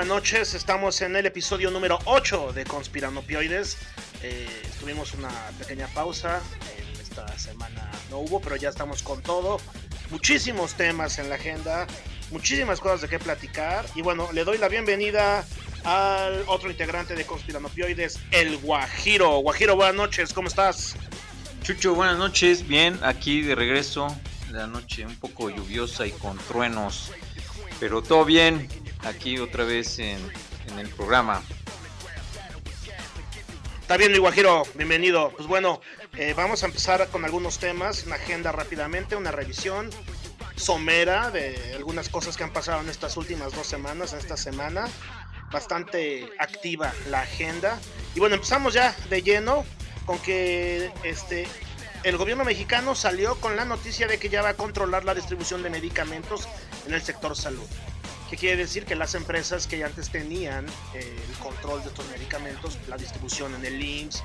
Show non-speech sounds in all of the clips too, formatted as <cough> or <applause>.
Buenas noches. Estamos en el episodio número 8 de Conspiranopioides. Eh, tuvimos una pequeña pausa. esta semana no hubo, pero ya estamos con todo. Muchísimos temas en la agenda. Muchísimas cosas de qué platicar. Y bueno, le doy la bienvenida al otro integrante de Conspiranopioides, el Guajiro. Guajiro, buenas noches. ¿Cómo estás? Chucho, buenas noches. Bien, aquí de regreso. La noche un poco lluviosa y con truenos. Pero todo bien aquí otra vez en, el programa. Está bien, mi bienvenido. Pues bueno, eh, vamos a empezar con algunos temas, una agenda rápidamente, una revisión somera de algunas cosas que han pasado en estas últimas dos semanas, en esta semana. Bastante activa la agenda. Y bueno, empezamos ya de lleno con que este el gobierno mexicano salió con la noticia de que ya va a controlar la distribución de medicamentos en el sector salud. ¿Qué quiere decir? Que las empresas que antes tenían eh, el control de estos medicamentos, la distribución en el IMSS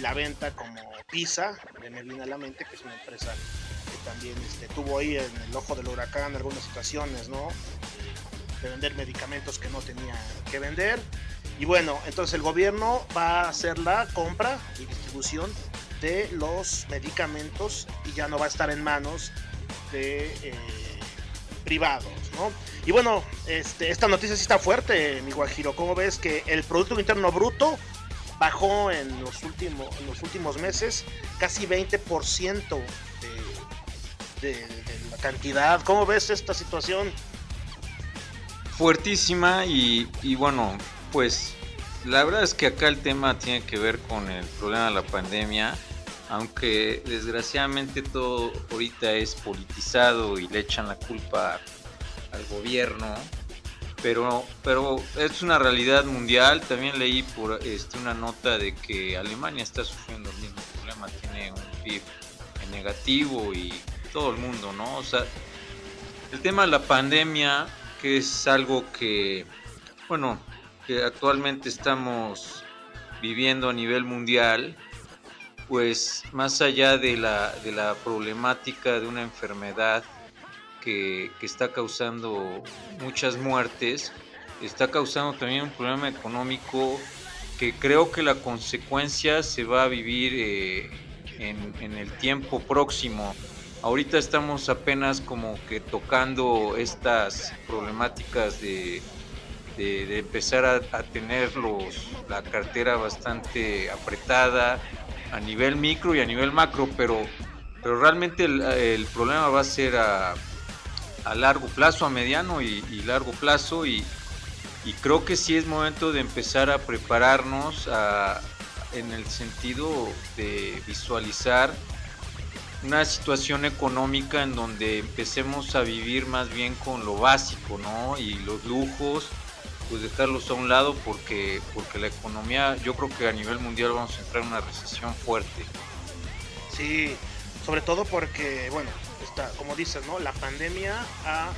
la venta como PISA, me viene a la mente, que es una empresa que también este, tuvo ahí en el ojo del huracán algunas situaciones, ¿no? De vender medicamentos que no tenía que vender. Y bueno, entonces el gobierno va a hacer la compra y distribución de los medicamentos y ya no va a estar en manos de eh, privados, Y bueno, este, esta noticia sí está fuerte, mi Guajiro. ¿Cómo ves que el Producto Interno Bruto bajó en los últimos, los últimos meses casi 20% de, de, la cantidad? ¿Cómo ves esta situación? Fuertísima y, y bueno, pues la verdad es que acá el tema tiene que ver con el problema de la pandemia aunque desgraciadamente todo ahorita es politizado y le echan la culpa al gobierno, pero, pero es una realidad mundial. También leí por este, una nota de que Alemania está sufriendo el mismo problema, tiene un PIB negativo y todo el mundo, ¿no? O sea, el tema de la pandemia, que es algo que, bueno, que actualmente estamos viviendo a nivel mundial, pues más allá de la, de la problemática de una enfermedad, que, está causando muchas muertes, está causando también un problema económico que creo que la consecuencia se va a vivir eh, en, el tiempo próximo. Ahorita estamos apenas como que tocando estas problemáticas de, de, empezar a, tener los, la cartera bastante apretada a nivel micro y a nivel macro, pero, pero realmente el, el problema va a ser a, a largo plazo, a mediano y, largo plazo y, creo que sí es momento de empezar a prepararnos en el sentido de visualizar una situación económica en donde empecemos a vivir más bien con lo básico, ¿no? Y los lujos, pues dejarlos a un lado porque, porque la economía, yo creo que a nivel mundial vamos a entrar en una recesión fuerte. Sí, sobre todo porque, bueno, como dices, ¿no? La pandemia ha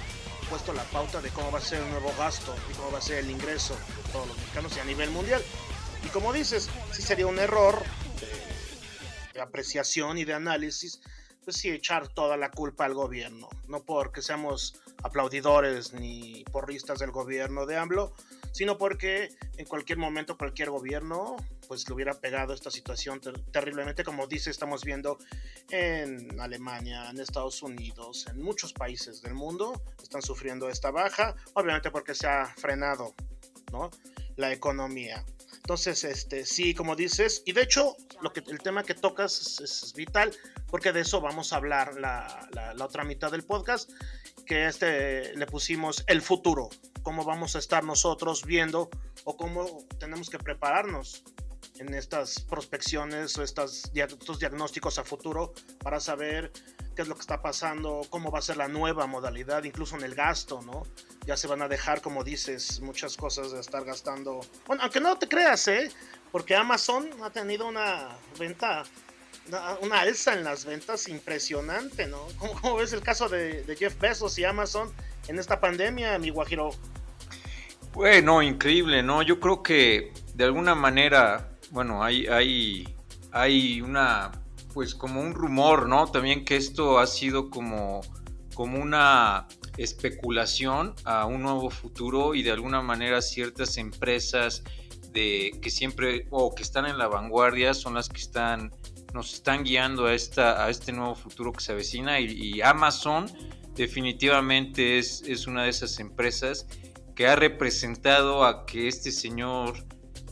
puesto la pauta de cómo va a ser el nuevo gasto y cómo va a ser el ingreso de todos los mexicanos y a nivel mundial. Y como dices, sí sería un error de, apreciación y de análisis, pues sí echar toda la culpa al gobierno, no porque seamos aplaudidores ni porristas del gobierno de AMLO, sino porque en cualquier momento cualquier gobierno pues le hubiera pegado esta situación terriblemente, como dice, estamos viendo en Alemania, en Estados Unidos, en muchos países del mundo están sufriendo esta baja, obviamente porque se ha frenado, ¿no? La economía. Entonces, este, sí, como dices, y de hecho, lo que, el tema que tocas es, vital, porque de eso vamos a hablar la, la, la, otra mitad del podcast, que este le pusimos el futuro, cómo vamos a estar nosotros viendo o cómo tenemos que prepararnos en estas prospecciones o estas, estos diagnósticos a futuro para saber qué es lo que está pasando, cómo va a ser la nueva modalidad, incluso en el gasto, ¿no? Ya se van a dejar, como dices, muchas cosas de estar gastando. Bueno, aunque no te creas, ¿eh? Porque Amazon ha tenido una venta, una, alza en las ventas impresionante, ¿no? <laughs> ¿Cómo, ves el caso de, de, Jeff Bezos y Amazon en esta pandemia, mi Guajiro? Bueno, increíble, ¿no? Yo creo que de alguna manera, bueno, hay, hay, hay una pues como un rumor, ¿no? También que esto ha sido como, como una especulación a un nuevo futuro y de alguna manera ciertas empresas de que siempre o que están en la vanguardia son las que están nos están guiando a esta a este nuevo futuro que se avecina y, Amazon definitivamente es, es una de esas empresas que ha representado a que este señor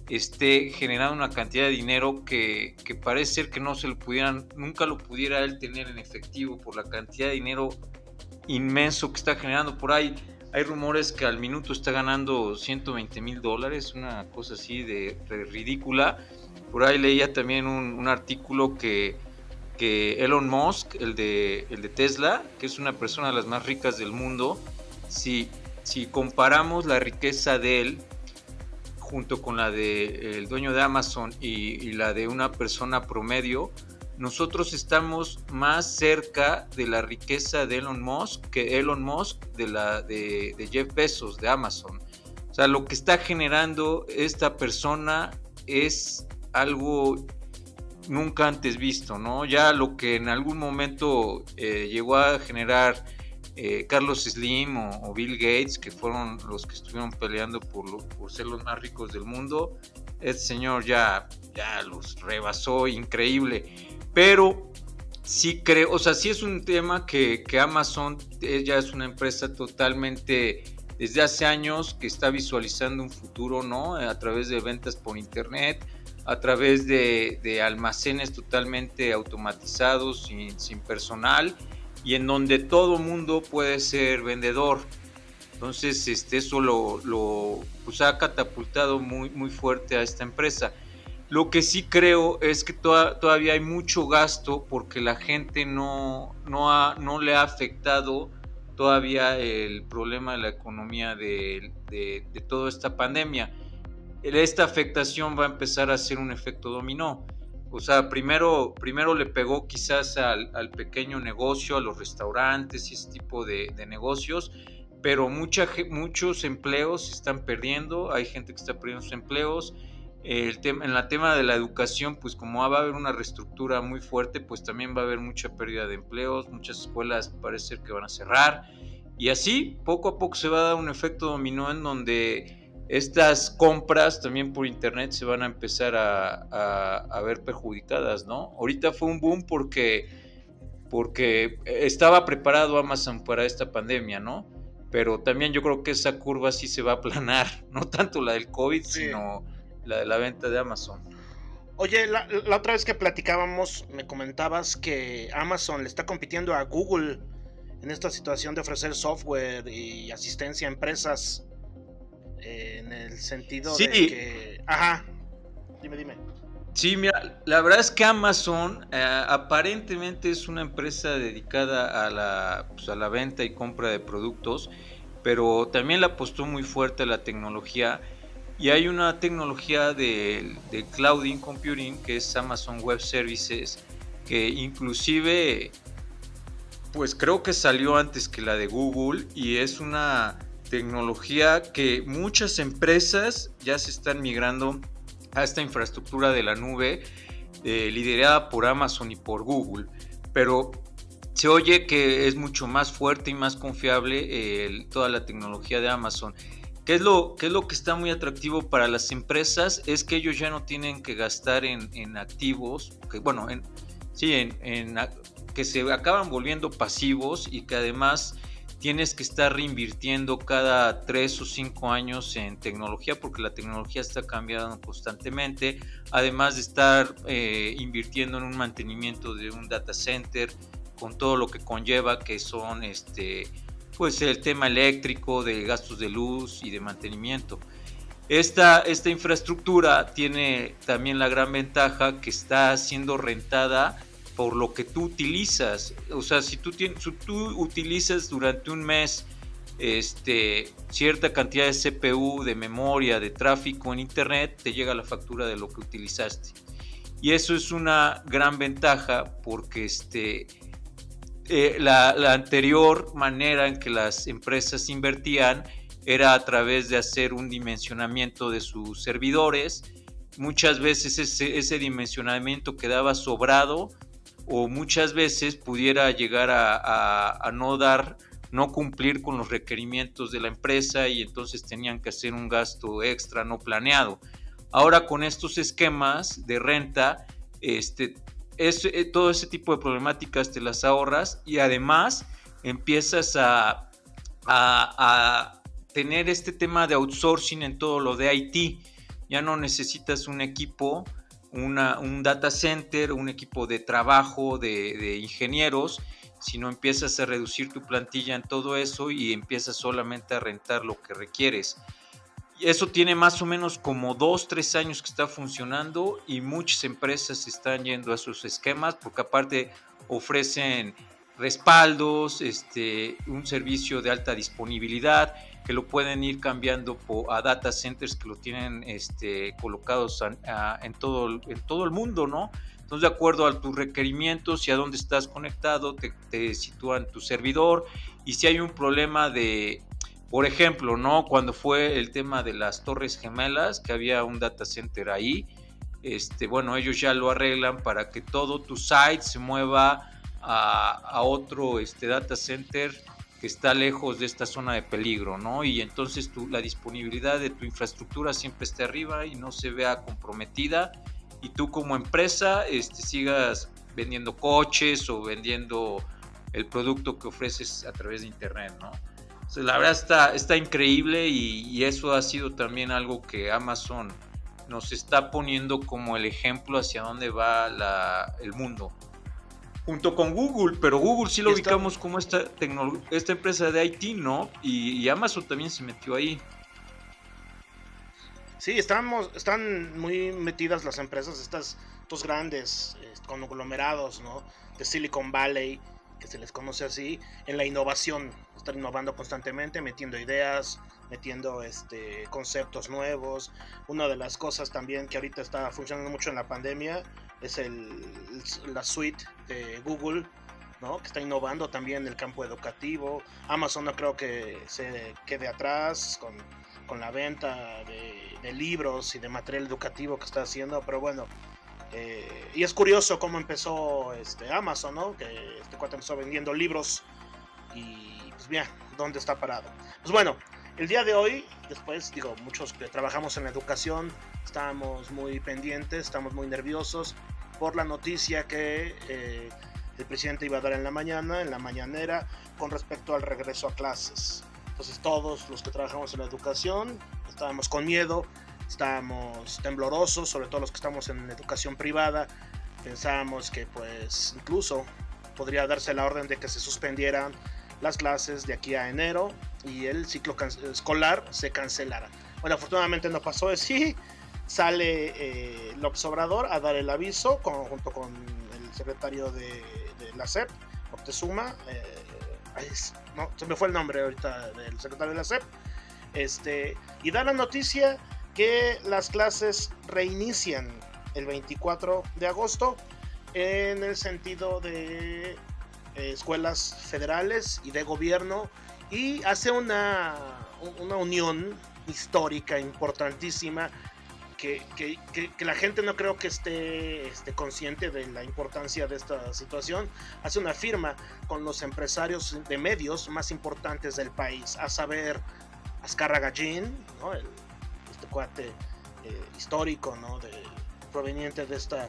esté generando una cantidad de dinero que, parece ser que no se lo pudieran, nunca lo pudiera él tener en efectivo por la cantidad de dinero inmenso que está generando por ahí. Hay rumores que al minuto está ganando 120 mil dólares, una cosa así de, ridícula. Por ahí leía también un, artículo que, que, Elon Musk, el de, el de Tesla, que es una persona de las más ricas del mundo, si, si comparamos la riqueza de él junto con la del dueño de Amazon y, la de una persona promedio, nosotros estamos más cerca de la riqueza de Elon Musk que Elon Musk de la de, de, Jeff Bezos de Amazon. O sea, lo que está generando esta persona es algo nunca antes visto, ¿no? Ya lo que en algún momento eh, llegó a generar eh, Carlos Slim o, Bill Gates, que fueron los que estuvieron peleando por, por ser los más ricos del mundo, este señor ya, ya los rebasó, increíble. Pero sí creo, o sea, sí es un tema que, que Amazon ya es una empresa totalmente desde hace años que está visualizando un futuro, ¿no? A través de ventas por internet, a través de, almacenes totalmente automatizados, sin, personal y en donde todo mundo puede ser vendedor. Entonces, este, eso lo, pues, ha catapultado muy, fuerte a esta empresa. Lo que sí creo es que todavía hay mucho gasto porque la gente no, le ha afectado todavía el problema de la economía de toda esta pandemia. Esta afectación va a empezar a ser un efecto dominó. O sea, primero, primero le pegó quizás al, pequeño negocio, a los restaurantes y ese tipo de, negocios, pero mucha, muchos empleos se están perdiendo, hay gente que está perdiendo sus empleos. En la tema de la educación, pues como va a haber una reestructura muy fuerte, pues también va a haber mucha pérdida de empleos, muchas escuelas parece que van a cerrar. Y así, poco a poco se va a dar un efecto dominó en donde estas compras también por internet se van a empezar a, ver perjudicadas, ¿no? Ahorita fue un boom porque, porque estaba preparado Amazon para esta pandemia, ¿no? Pero también yo creo que esa curva sí se va a aplanar, <laughs> no tanto la del COVID, sino la de la venta de Amazon. Oye, la, la, otra vez que platicábamos, me comentabas que Amazon le está compitiendo a Google en esta situación de ofrecer software y asistencia a empresas en el sentido de que... Ajá, dime, dime. Sí, mira, la verdad es que Amazon eh, aparentemente es una empresa dedicada a la, pues, a la venta y compra de productos, pero también le apostó muy fuerte a la tecnología. Y hay una tecnología de, de clouding computing que es Amazon Web Services, que inclusive, pues creo que salió antes que la de Google y es una tecnología que muchas empresas ya se están migrando a esta infraestructura de la nube eh, liderada por Amazon y por Google. Pero se oye que es mucho más fuerte y más confiable toda la tecnología de Amazon. ¿Qué es, lo, ¿Qué es lo que está muy atractivo para las empresas? Es que ellos ya no tienen que gastar en, activos, que, bueno, en, sí, en, que se acaban volviendo pasivos y que además tienes que estar reinvirtiendo cada tres o cinco años en tecnología porque la tecnología está cambiando constantemente, además de estar eh, invirtiendo en un mantenimiento de un data center con todo lo que conlleva que son este pues el tema eléctrico, de gastos de luz y de mantenimiento. Esta, esta infraestructura tiene también la gran ventaja que está siendo rentada por lo que tú utilizas. O sea, si tú, utilizas durante un mes este, cierta cantidad de CPU, de memoria, de tráfico en Internet, te llega la factura de lo que utilizaste. Y eso es una gran ventaja porque este, eh, la, anterior manera en que las empresas invertían era a través de hacer un dimensionamiento de sus servidores. Muchas veces ese dimensionamiento quedaba sobrado o muchas veces pudiera llegar a, no dar no cumplir con los requerimientos de la empresa y entonces tenían que hacer un gasto extra no planeado. Ahora con estos esquemas de renta, este, es, eh, todo ese tipo de problemáticas te las ahorras y además empiezas a, a, tener este tema de outsourcing en todo lo de IT. Ya no necesitas un equipo, una, un data center, un equipo de trabajo de, de ingenieros si no empiezas a reducir tu plantilla en todo eso y empiezas solamente a rentar lo que requieres. Y eso tiene más o menos como dos, tres años que está funcionando y muchas empresas están yendo a sus esquemas porque aparte ofrecen respaldos, este, un servicio de alta disponibilidad que lo pueden ir cambiando a data centers que lo tienen este, colocados en, todo, el mundo, ¿no? Entonces, de acuerdo a tus requerimientos y a dónde estás conectado, te, sitúan tu servidor. Y si hay un problema de, por ejemplo, ¿no? Cuando fue el tema de las torres gemelas, que había un data center ahí, este, bueno, ellos ya lo arreglan para que todo tu site se mueva a, otro este, data center que está lejos de esta zona de peligro, ¿no? Y entonces tu, la disponibilidad de tu infraestructura siempre esté arriba y no se vea comprometida y tú como empresa este, sigas vendiendo coches o vendiendo el producto que ofreces a través de internet, ¿no? la verdad está, está increíble y, eso ha sido también algo que Amazon nos está poniendo como el ejemplo hacia dónde va el mundo. Junto con Google, pero Google sí lo ubicamos como esta, esta empresa de IT, ¿no? y Amazon también se metió ahí. Sí, estamos, están muy metidas las empresas, estas dos grandes conglomerados, ¿no? De Silicon Valley, que se les conoce así, en la innovación. Están innovando constantemente, metiendo ideas, metiendo este, conceptos nuevos. Una de las cosas también que ahorita está funcionando mucho en la pandemia es el, la suite de Google, ¿no? que está innovando también en el campo educativo. Amazon no creo que se quede atrás con con la venta de, libros y de material educativo que está haciendo, pero bueno, eh, y es curioso cómo empezó este Amazon, ¿no? Que este cuate empezó vendiendo libros y pues bien, ¿dónde está parado? Pues bueno, el día de hoy, después, digo, muchos que trabajamos en la educación, estamos muy pendientes, estamos muy nerviosos por la noticia que eh, el presidente iba a dar en la mañana, en la mañanera, con respecto al regreso a clases. Entonces todos los que trabajamos en la educación estábamos con miedo, estábamos temblorosos, sobre todo los que estamos en educación privada. Pensábamos que pues incluso podría darse la orden de que se suspendieran las clases de aquí a enero y el ciclo escolar se cancelara. Bueno, afortunadamente no pasó así. Sale eh, López Obrador a dar el aviso junto con el secretario de, la SEP, Octezuma. Eh, no, se me fue el nombre ahorita del secretario de la SEP, este, y da la noticia que las clases reinician el 24 de agosto en el sentido de eh, escuelas federales y de gobierno y hace una, una unión histórica importantísima que, la gente no creo que esté, esté, consciente de la importancia de esta situación, hace una firma con los empresarios de medios más importantes del país, a saber, Azcarra Gallín, ¿no? este cuate eh, histórico, ¿no? de, proveniente de esta,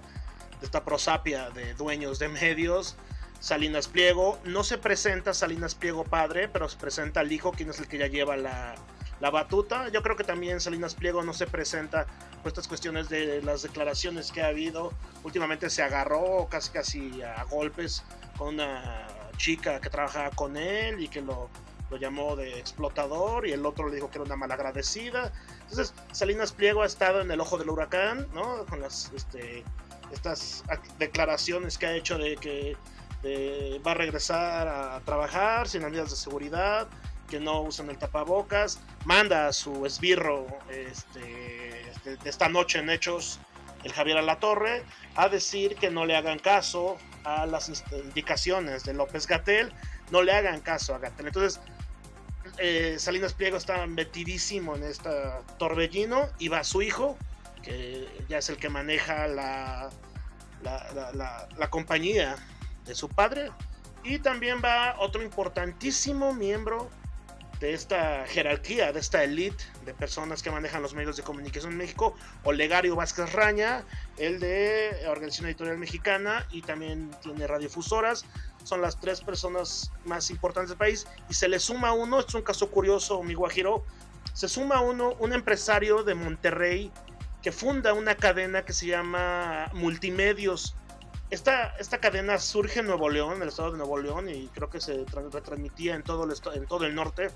de esta prosapia de dueños de medios, Salinas Pliego, no se presenta Salinas Pliego padre, pero se presenta el hijo, quien es el que ya lleva la, la batuta. Yo creo que también Salinas Pliego no se presenta por estas cuestiones de las declaraciones que ha habido. Últimamente se agarró casi casi a golpes con una chica que trabajaba con él y que lo, lo llamó de explotador y el otro le dijo que era una malagradecida. Entonces Salinas Pliego ha estado en el ojo del huracán, ¿no? Con las este, estas declaraciones que ha hecho de que va a regresar a trabajar sin medidas de seguridad, que no usan el tapabocas, manda a su esbirro este, este, de esta noche en Hechos, el Javier Alatorre, a decir que no le hagan caso a las indicaciones de López Gatel, no le hagan caso a Gatel. Entonces, eh, Salinas Pliego está metidísimo en este torbellino y va su hijo, que ya es el que maneja la, la compañía de su padre, y también va otro importantísimo miembro de esta jerarquía, de esta elite de personas que manejan los medios de comunicación en México, Olegario Vázquez Raña, el de Organización Editorial Mexicana y también tiene radiofusoras. Son las tres personas más importantes del país y se le suma uno, es un caso curioso, mi Guajiro, se suma uno, un empresario de Monterrey que funda una cadena que se llama Multimedios. Esta, esta cadena surge en Nuevo León, en el estado de Nuevo León, y creo que se retransmitía en todo el, en todo el norte.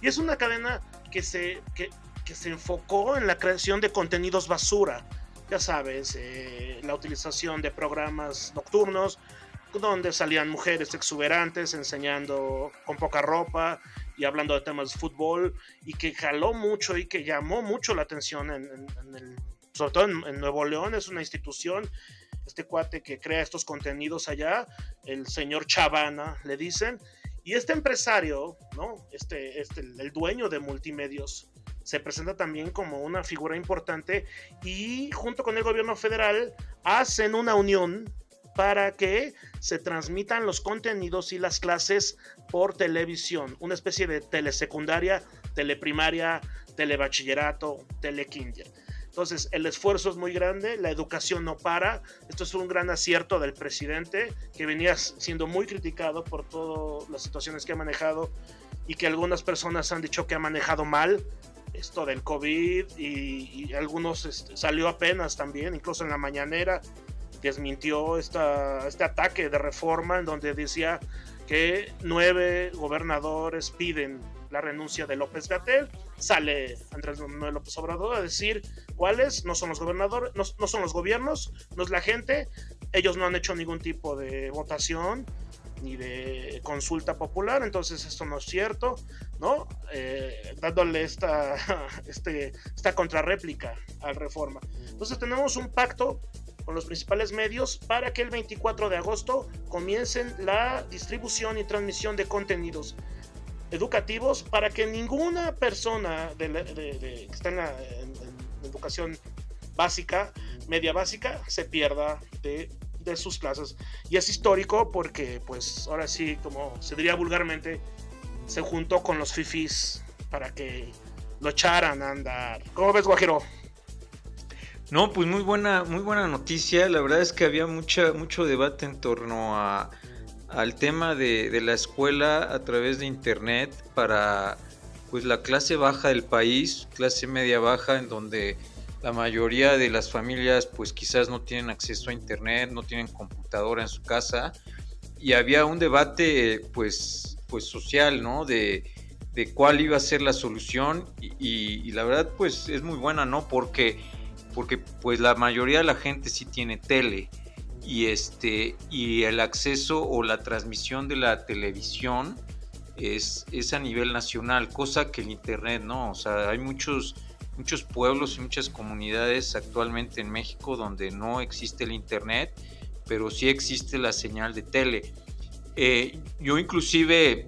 Y es una cadena que se, que, se enfocó en la creación de contenidos basura. Ya sabes, eh, la utilización de programas nocturnos, donde salían mujeres exuberantes enseñando con poca ropa y hablando de temas de fútbol, y que jaló mucho y que llamó mucho la atención, en, el, sobre todo en Nuevo León, es una institución este cuate que crea estos contenidos allá, el señor Chavana, le dicen, y este empresario, ¿no? Este, este, el dueño de multimedios, se presenta también como una figura importante y junto con el gobierno federal hacen una unión para que se transmitan los contenidos y las clases por televisión, una especie de telesecundaria, teleprimaria, telebachillerato, telekinder. Entonces, el esfuerzo es muy grande, la educación no para. Esto es un gran acierto del presidente, que venía siendo muy criticado por todas las situaciones que ha manejado y que algunas personas han dicho que ha manejado mal esto del COVID y, algunos este, salió apenas también, incluso en la mañanera, desmintió esta, este ataque de reforma en donde decía que nueve gobernadores piden la renuncia de López Gatel, sale Andrés Manuel López Obrador a decir cuáles no son los gobernadores, no, son los gobiernos, no es la gente, ellos no han hecho ningún tipo de votación ni de consulta popular, entonces esto no es cierto, ¿no? Eh, dándole esta, <laughs> este, esta contrarréplica al reforma. Entonces tenemos un pacto con los principales medios para que el 24 de agosto comiencen la distribución y transmisión de contenidos educativos para que ninguna persona de, que está en, la, educación básica, media básica, se pierda de, de, sus clases. Y es histórico porque, pues, ahora sí, como se diría vulgarmente, se juntó con los fifis para que lo echaran a andar. ¿Cómo ves, Guajiro? No, pues muy buena, muy buena noticia. La verdad es que había mucha, mucho debate en torno a al tema de, la escuela a través de internet para pues la clase baja del país, clase media baja, en donde la mayoría de las familias pues quizás no tienen acceso a internet, no tienen computadora en su casa y había un debate pues pues social, ¿no? De, cuál iba a ser la solución y, la verdad pues es muy buena, ¿no? Porque porque pues la mayoría de la gente sí tiene tele y este y el acceso o la transmisión de la televisión es, es a nivel nacional, cosa que el internet no, o sea, hay muchos muchos pueblos y muchas comunidades actualmente en México donde no existe el internet, pero sí existe la señal de tele. Eh, yo inclusive,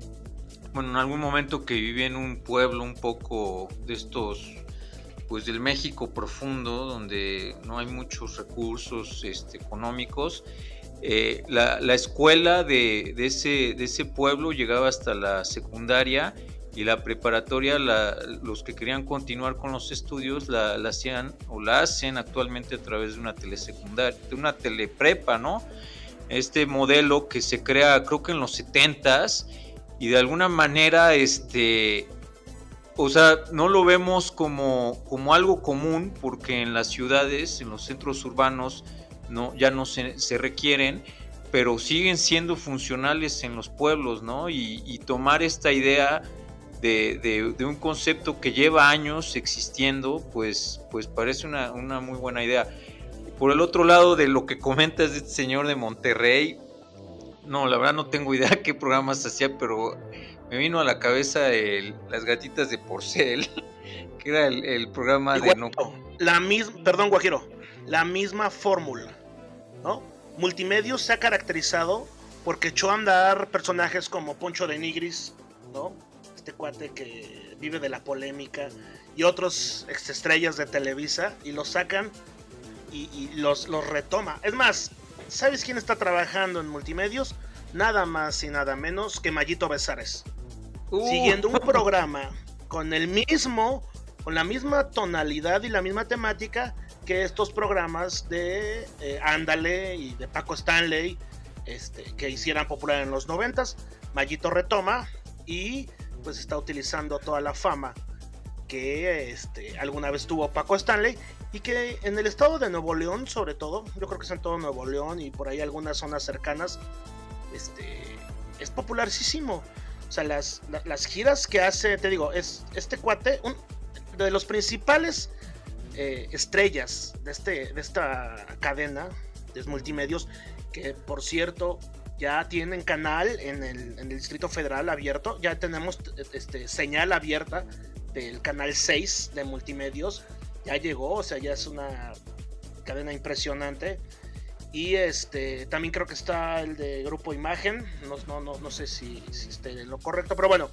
bueno, en algún momento que viví en un pueblo un poco de estos pues del México profundo, donde no hay muchos recursos este, económicos. Eh, la, escuela de, ese, de ese pueblo llegaba hasta la secundaria y la preparatoria, los que querían continuar con los estudios, la, hacían o la hacen actualmente a través de una telesecundaria, de una teleprepa, ¿no? Este modelo que se crea creo que en los 70s y de alguna manera este, o sea, no lo vemos como, como algo común porque en las ciudades, en los centros urbanos, no, ya no se, requieren, pero siguen siendo funcionales en los pueblos, ¿no? Y, tomar esta idea de, un concepto que lleva años existiendo, pues, pues parece una, muy buena idea. por el otro lado de lo que comentas de este señor de Monterrey, no, la verdad no tengo idea <laughs> qué programas hacía, pero me vino a la cabeza el, las gatitas de porcel, <laughs> que era el, programa de no. La misma, perdón, Guajiro, la misma fórmula, ¿no? Multimedios se ha caracterizado porque echó a andar personajes como Poncho de Nigris, ¿no? Este cuate que vive de la polémica y otros estrellas de Televisa y los sacan y, los, los retoma. Es más, ¿sabes quién está trabajando en multimedios? Nada más y nada menos que Mayito Besares. Uh. Siguiendo un programa con el mismo, con la misma tonalidad y la misma temática que estos programas de eh, Ándale y de Paco Stanley, este, que hicieran popular en los noventas. Mayito retoma y pues está utilizando toda la fama que este, alguna vez tuvo Paco Stanley y que en el estado de Nuevo León, sobre todo, yo creo que es en todo Nuevo León y por ahí algunas zonas cercanas, este, es popularísimo. O sea, las, las giras que hace, te digo, es este cuate, un, de los principales eh, estrellas de, este, de esta cadena de multimedios, que por cierto ya tienen canal en el, en el Distrito Federal abierto, ya tenemos este, señal abierta del canal 6 de multimedios ya llegó, o sea, ya es una cadena impresionante. Y este también creo que está el de Grupo Imagen, no, no, no, sé si, si esté lo correcto, pero bueno,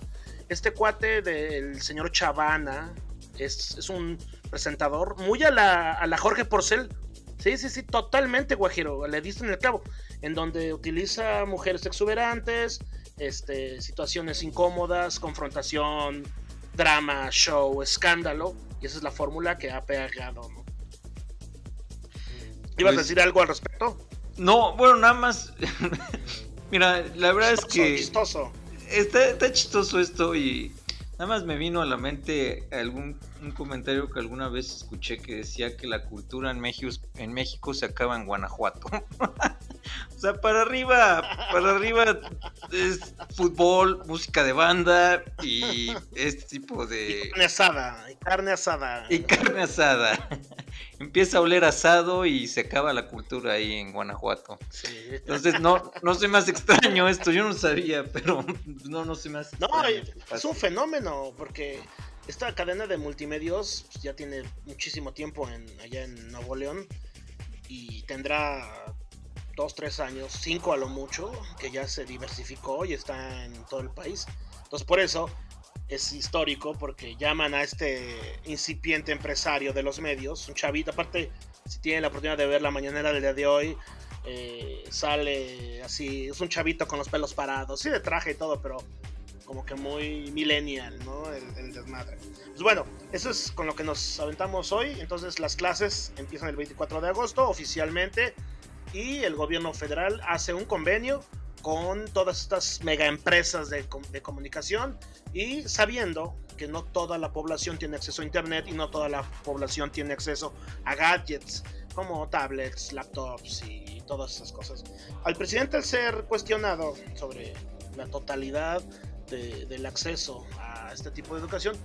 este cuate del señor Chavana es, es un presentador muy a la, a la Jorge Porcel. Sí, sí, sí, totalmente, Guajiro, le diste en el clavo, en donde utiliza mujeres exuberantes, este, situaciones incómodas, confrontación, drama, show, escándalo, y esa es la fórmula que ha pegado, ¿no? ¿Ibas a pues decir algo al respecto? No, bueno, nada más. <laughs> Mira, la verdad es que. Chistoso. Está, está chistoso esto y nada más me vino a la mente algún un comentario que alguna vez escuché que decía que la cultura en México, en México se acaba en Guanajuato. <laughs> o sea, para arriba, para arriba es fútbol, música de banda y este tipo de... Y carne asada, y carne asada. Y carne asada. <laughs> Empieza a oler asado y se acaba la cultura ahí en Guanajuato. Entonces no, no se más extraño esto, yo no sabía, pero no, no se más. No, es un fenómeno, porque esta cadena de multimedios pues, ya tiene muchísimo tiempo en, allá en Nuevo León y tendrá dos, tres años, cinco a lo mucho, que ya se diversificó y está en todo el país. Entonces por eso es histórico porque llaman a este incipiente empresario de los medios, un chavito, aparte si tienen la oportunidad de ver la mañanera del día de hoy, eh, sale así, es un chavito con los pelos parados, sí de traje y todo, pero como que muy millennial, ¿no? El, desmadre. Pues bueno, eso es con lo que nos aventamos hoy. Entonces las clases empiezan el 24 de agosto oficialmente y el gobierno federal hace un convenio con todas estas mega empresas de, de, comunicación y sabiendo que no toda la población tiene acceso a internet y no toda la población tiene acceso a gadgets como tablets, laptops y todas esas cosas. Al presidente al ser cuestionado sobre la totalidad del acceso a este tipo de educación,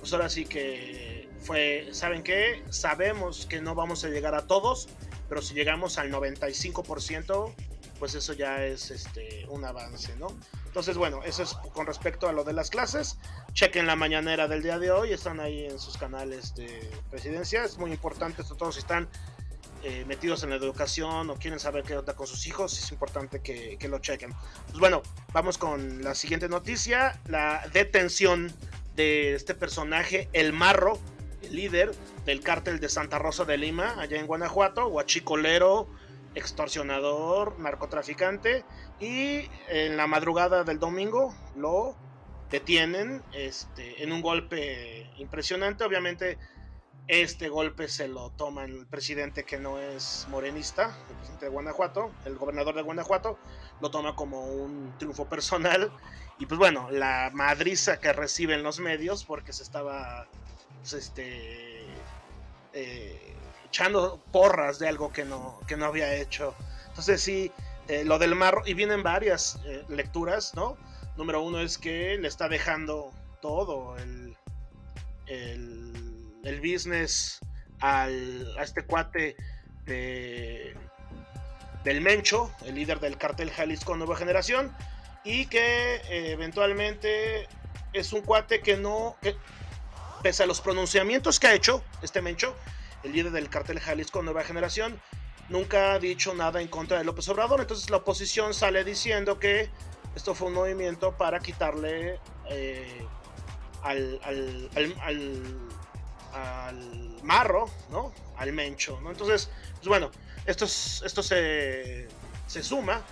pues ahora sí que fue, ¿saben qué? Sabemos que no vamos a llegar a todos, pero si llegamos al 95%, pues eso ya es este, un avance, ¿no? Entonces, bueno, eso es con respecto a lo de las clases. Chequen la mañanera del día de hoy, están ahí en sus canales de presidencia. Es muy importante, esto todos están eh, metidos en la educación o quieren saber qué onda con sus hijos, es importante que, lo chequen. Pues bueno, vamos con la siguiente noticia, la detención de este personaje, el Marro, el líder del cártel de Santa Rosa de Lima, allá en Guanajuato, guachicolero, extorsionador, narcotraficante, y en la madrugada del domingo lo detienen este, en un golpe impresionante, obviamente este golpe se lo toma el presidente que no es morenista, el presidente de Guanajuato, el gobernador de Guanajuato, lo toma como un triunfo personal. Y pues bueno, la madriza que reciben los medios porque se estaba pues, este, eh, echando porras de algo que no, que no había hecho. Entonces sí, eh, lo del marro, y vienen varias eh, lecturas, ¿no? Número uno es que le está dejando todo el, el business al, a este cuate del Mencho, el líder del cartel Jalisco Nueva Generación, y que eh, eventualmente es un cuate que no, pese a los pronunciamientos que ha hecho este Mencho, el líder del cartel Jalisco Nueva Generación, nunca ha dicho nada en contra de López Obrador. Entonces la oposición sale diciendo que esto fue un movimiento para quitarle eh, al, marro, ¿no? Al mencho, ¿no? Entonces, pues bueno, esto, esto se, se suma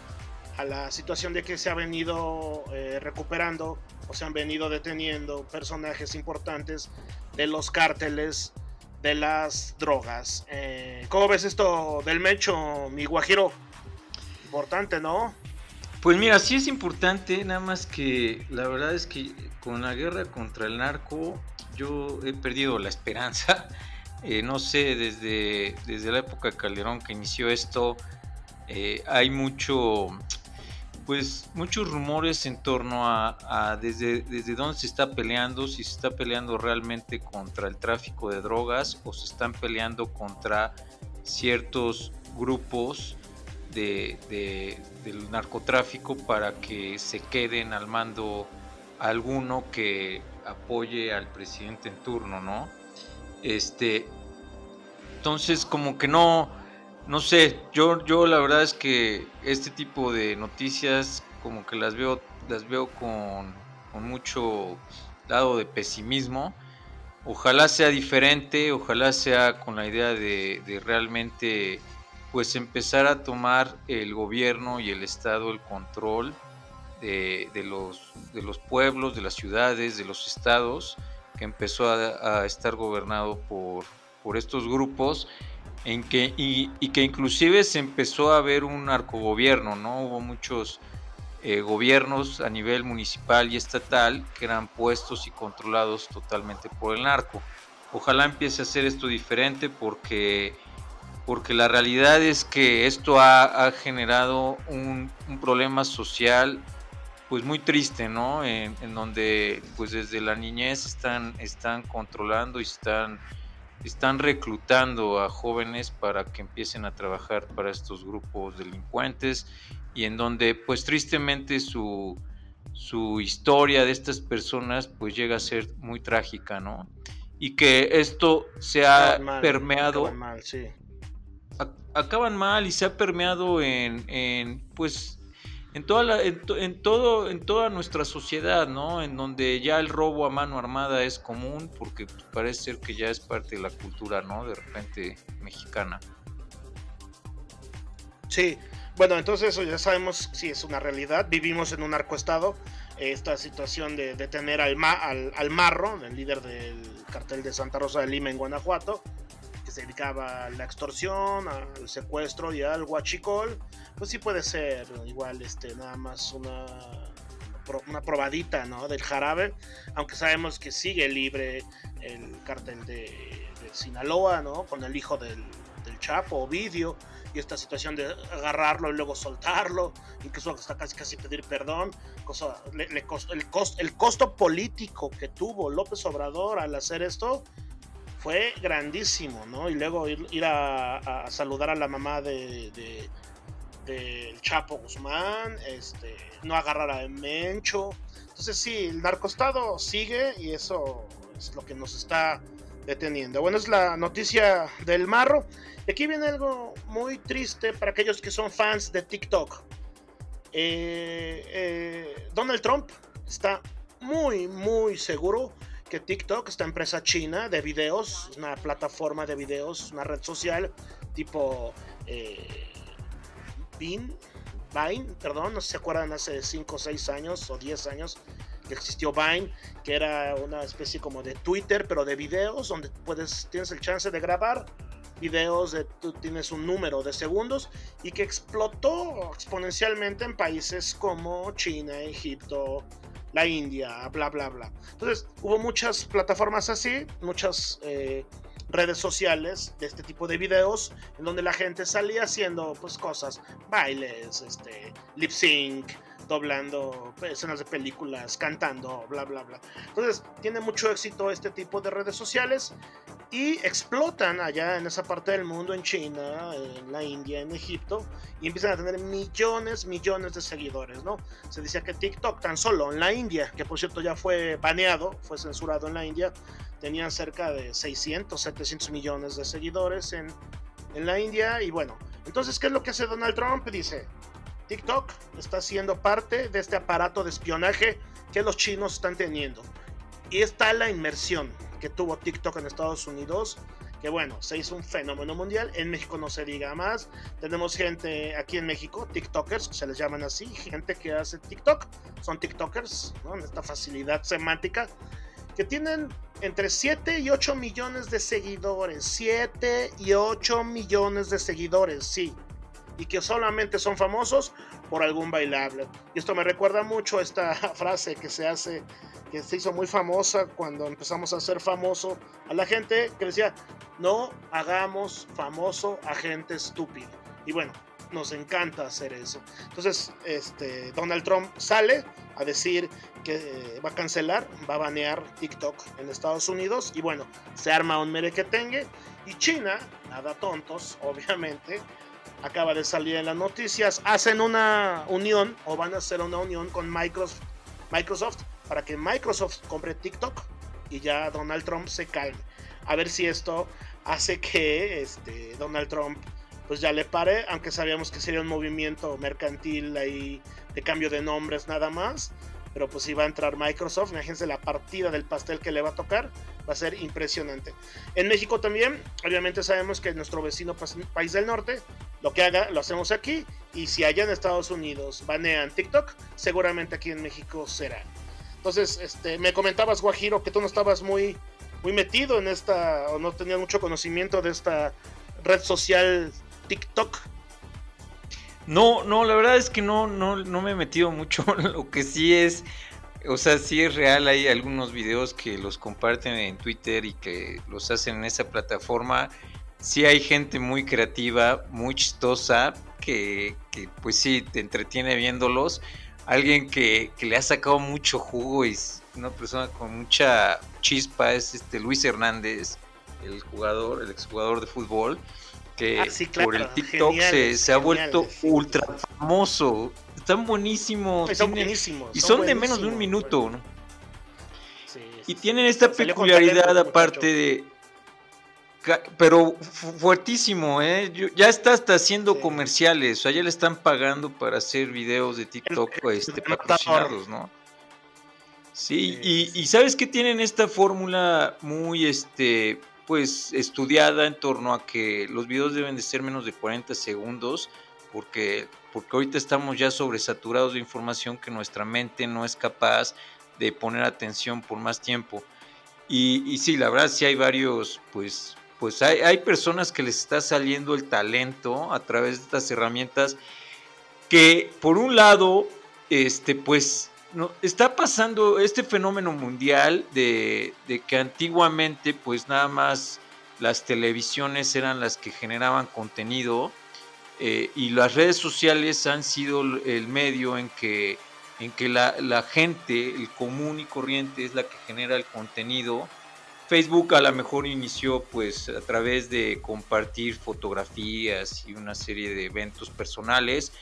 a la situación de que se ha venido eh, recuperando o se han venido deteniendo personajes importantes de los cárteles de las drogas. Eh, ¿Cómo ves esto del Mencho, mi guajiro? Importante, ¿no? Pues mira, sí es importante, nada más que la verdad es que con la guerra contra el narco yo he perdido la esperanza. <laughs> Eh, no sé, desde, desde la época de Calderón que inició esto, eh, hay mucho, pues muchos rumores en torno a, desde, desde dónde se está peleando, si se está peleando realmente contra el tráfico de drogas o se están peleando contra ciertos grupos de, del narcotráfico para que se queden al mando alguno que apoye al presidente en turno, ¿no? Este, entonces como que no, no sé, yo, yo la verdad es que este tipo de noticias como que las veo, las veo con, mucho lado de pesimismo. Ojalá sea diferente, ojalá sea con la idea de, realmente pues empezar a tomar el gobierno y el Estado el control de, los, pueblos, de las ciudades, de los estados, que empezó a, a estar gobernado por, por estos grupos en que, y, que inclusive se empezó a ver un narcogobierno, ¿no? Hubo muchos eh, gobiernos a nivel municipal y estatal que eran puestos y controlados totalmente por el narco. Ojalá empiece a hacer esto diferente porque, porque la realidad es que esto ha, generado un, problema social pues muy triste, ¿no? En, en, donde pues desde la niñez están, están controlando y están están reclutando a jóvenes para que empiecen a trabajar para estos grupos delincuentes y en donde pues tristemente su, su historia de estas personas pues llega a ser muy trágica, ¿no? Y que esto se ha permeado... Acaban mal, sí. acaban mal y se ha permeado en, en pues en toda la, en, todo en toda nuestra sociedad no en donde ya el robo a mano armada es común porque parece ser que ya es parte de la cultura no de repente mexicana. Sí. Bueno entonces eso ya sabemos si es una realidad. Vivimos en un arcoestado. Esta situación de detener al, al, al marro el líder del cartel de Santa Rosa de Lima en Guanajuato se dedicaba a la extorsión, al secuestro y al guachicol, pues sí puede ser igual este nada más una una probadita ¿no? del jarabe, aunque sabemos que sigue libre el cartel de, Sinaloa, ¿no? con el hijo del, del Chapo, Ovidio, y esta situación de agarrarlo y luego soltarlo, incluso hasta casi casi pedir perdón, cosa, el, costo, el costo político que tuvo López Obrador al hacer esto, fue grandísimo, ¿no? Y luego ir, a, saludar a la mamá de, Chapo Guzmán, este, no agarrar a Mencho. Entonces sí, el narcostado sigue y eso es lo que nos está deteniendo. Bueno, es la noticia del marro. Y aquí viene algo muy triste para aquellos que son fans de TikTok. Eh, eh, Donald Trump está muy, muy seguro que TikTok, esta empresa china de videos, una plataforma de videos, una red social tipo eh, Vine, perdón, no sé si se acuerdan, hace 5 o 6 años o 10 años que existió Vine, que era una especie como de Twitter, pero de videos, donde puedes, tienes el chance de grabar videos, de, tú tienes un número de segundos y que explotó exponencialmente en países como China, Egipto, la India, bla, bla, bla. Entonces, hubo muchas plataformas así, muchas eh, redes sociales de este tipo de videos, en donde la gente salía haciendo pues cosas, bailes, este, lip sync, doblando escenas de películas, cantando, bla, bla, bla. Entonces, tiene mucho éxito este tipo de redes sociales y explotan allá en esa parte del mundo, en China, en la India, en Egipto, y empiezan a tener millones, millones de seguidores, ¿no? Se decía que TikTok tan solo en la India, que por cierto ya fue baneado, fue censurado en la India, tenían cerca de 600, 700 millones de seguidores en, en la India, y bueno, entonces, ¿qué es lo que hace Donald Trump? Dice, TikTok está siendo parte de este aparato de espionaje que los chinos están teniendo. Y está la inmersión que tuvo TikTok en Estados Unidos, que bueno, se hizo un fenómeno mundial. En México no se diga más. Tenemos gente aquí en México, TikTokers, se les llaman así, gente que hace TikTok, son TikTokers, ¿no? En esta facilidad semántica, que tienen entre 7 y 8 millones de seguidores. 7 y 8 millones de seguidores, sí. Y que solamente son famosos por algún bailable. Y esto me recuerda mucho a esta <laughs> frase que se hace que se hizo muy famosa cuando empezamos a hacer famoso a la gente que decía, no hagamos famoso a gente estúpida. Y bueno, nos encanta hacer eso. Entonces, este, Donald Trump sale a decir que eh, va a cancelar, va a banear TikTok en Estados Unidos y bueno, se arma un merequetengue y China, nada tontos, <laughs> obviamente, acaba de salir en las noticias, hacen una unión o van a hacer una unión con Microsoft, para que Microsoft compre TikTok y ya Donald Trump se calme. A ver si esto hace que este, Donald Trump pues ya le pare, aunque sabíamos que sería un movimiento mercantil ahí de cambio de nombres nada más. Pero pues si va a entrar Microsoft, imagínense la partida del pastel que le va a tocar, va a ser impresionante. En México también, obviamente sabemos que nuestro vecino país del norte, lo que haga, lo hacemos aquí. Y si allá en Estados Unidos banean TikTok, seguramente aquí en México será. Entonces, este, me comentabas, Guajiro, que tú no estabas muy, muy metido en esta, o no tenías mucho conocimiento de esta red social TikTok. No, no, la verdad es que no, no, no me he metido mucho. <laughs> Lo que sí es, o sea, sí es real. Hay algunos videos que los comparten en Twitter y que los hacen en esa plataforma. Sí hay gente muy creativa, muy chistosa, que, que pues sí, te entretiene viéndolos alguien que, le ha sacado mucho jugo y es una persona con mucha chispa es este Luis Hernández, el jugador, el exjugador de fútbol, que ah, por el TikTok se, ha vuelto ultra famoso. Están buenísimos. Son buenísimos y son, de menos de un minuto, ¿no? y tienen esta peculiaridad aparte de pero fuertísimo, ¿eh? ya está hasta haciendo comerciales, o sea, ya le están pagando para hacer videos de TikTok este, patrocinados, ¿no? Sí, y, y, sabes que tienen esta fórmula muy, este, pues, estudiada en torno a que los videos deben de ser menos de 40 segundos, porque, porque ahorita estamos ya sobresaturados de información que nuestra mente no es capaz de poner atención por más tiempo. Y, y sí, la verdad sí hay varios, pues, pues hay, personas que les está saliendo el talento a través de estas herramientas que por un lado, este, pues no, está pasando este fenómeno mundial de, que antiguamente pues nada más las televisiones eran las que generaban contenido eh, y las redes sociales han sido el medio en que, en que la, gente, el común y corriente es la que genera el contenido. Facebook a lo mejor inició pues a través de compartir fotografías y una serie de eventos personales,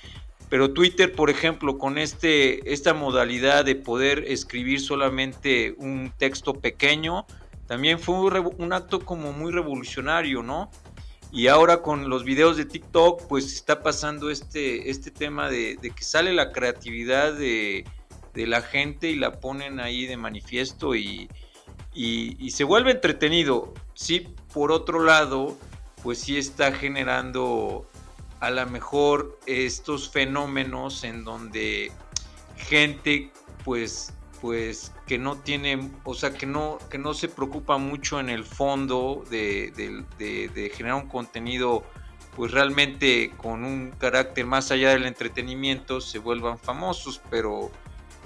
pero Twitter, por ejemplo, con este, esta modalidad de poder escribir solamente un texto pequeño, también fue un, acto como muy revolucionario, ¿no? Y ahora con los videos de TikTok, pues está pasando este, este tema de, que sale la creatividad de, de la gente y la ponen ahí de manifiesto y, y, se vuelve entretenido. Sí, por otro lado, pues sí está generando a lo mejor estos fenómenos en donde gente pues pues que no tiene, o sea, que no, que no se preocupa mucho en el fondo de, de, generar un contenido pues realmente con un carácter más allá del entretenimiento se vuelvan famosos, pero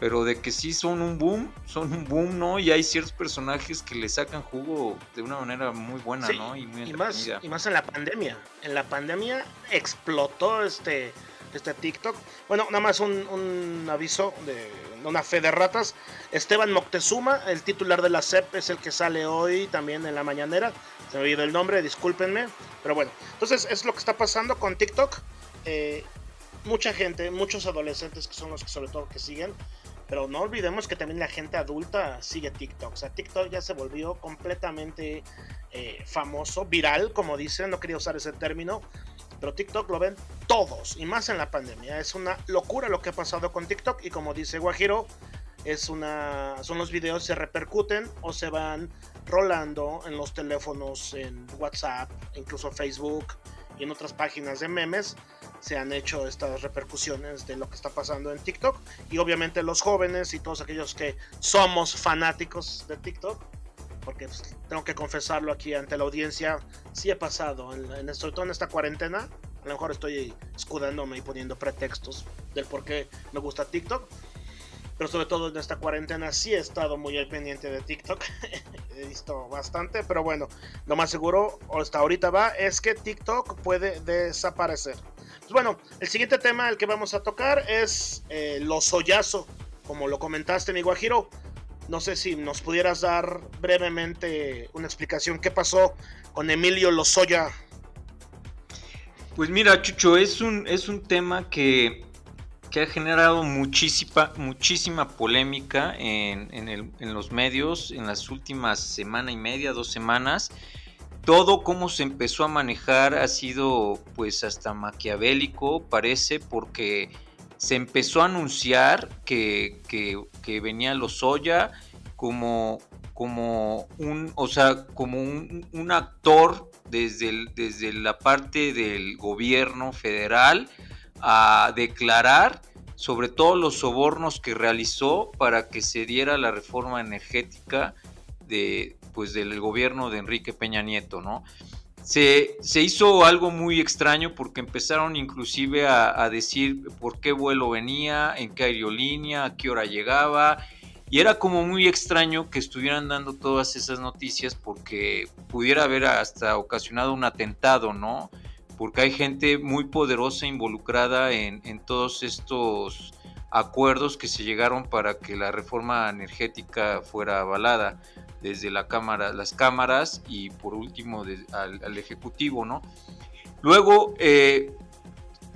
pero de que sí son un boom, son un boom, ¿no? Y hay ciertos personajes que le sacan jugo de una manera muy buena, ¿no? Y, más, y más en la pandemia. En la pandemia explotó este este TikTok. Bueno, nada más un, aviso de una fe de ratas. Esteban Moctezuma, el titular de la CEP, es el que sale hoy también en la mañanera. Se me olvidó el nombre, discúlpenme. Pero bueno, entonces es lo que está pasando con TikTok. Eh, mucha gente, muchos adolescentes que son los que sobre todo que siguen, pero no olvidemos que también la gente adulta sigue TikTok. O sea, TikTok ya se volvió completamente eh, famoso, viral, como dicen, no quería usar ese término, pero TikTok lo ven todos, y más en la pandemia. Es una locura lo que ha pasado con TikTok, y como dice Guajiro, es una, son los videos se repercuten o se van rolando en los teléfonos, en WhatsApp, incluso Facebook y en otras páginas de memes se han hecho estas repercusiones de lo que está pasando en TikTok. Y obviamente los jóvenes y todos aquellos que somos fanáticos de TikTok, porque pues, tengo que confesarlo aquí ante la audiencia, sí he pasado, en, en, sobre todo en esta cuarentena, a lo mejor estoy escudándome y poniendo pretextos del por qué me gusta TikTok. Pero sobre todo en esta cuarentena sí he estado muy al pendiente de TikTok. <laughs> he visto bastante, pero bueno, lo más seguro hasta ahorita va es que TikTok puede desaparecer. Pues bueno, el siguiente tema el que vamos a tocar es eh, los como lo comentaste, mi Guajiro. No sé si nos pudieras dar brevemente una explicación qué pasó con Emilio Lozoya. Pues mira, Chucho, es un, es un tema que, que ha generado muchísima, muchísima polémica en, en, los medios en las últimas semana y media, dos semanas. Todo cómo se empezó a manejar ha sido pues hasta maquiavélico, parece, porque se empezó a anunciar que, que, venía Lozoya como, como un, o sea, como un, actor desde, desde la parte del gobierno federal a declarar sobre todos los sobornos que realizó para que se diera la reforma energética de, pues del gobierno de Enrique Peña Nieto, ¿no? Se, hizo algo muy extraño porque empezaron inclusive a, decir por qué vuelo venía, en qué aerolínea, a qué hora llegaba, y era como muy extraño que estuvieran dando todas esas noticias porque pudiera haber hasta ocasionado un atentado, ¿no? Porque hay gente muy poderosa involucrada en, todos estos acuerdos que se llegaron para que la reforma energética fuera avalada desde la cámara, las cámaras y por último al, ejecutivo, ¿no? Luego eh,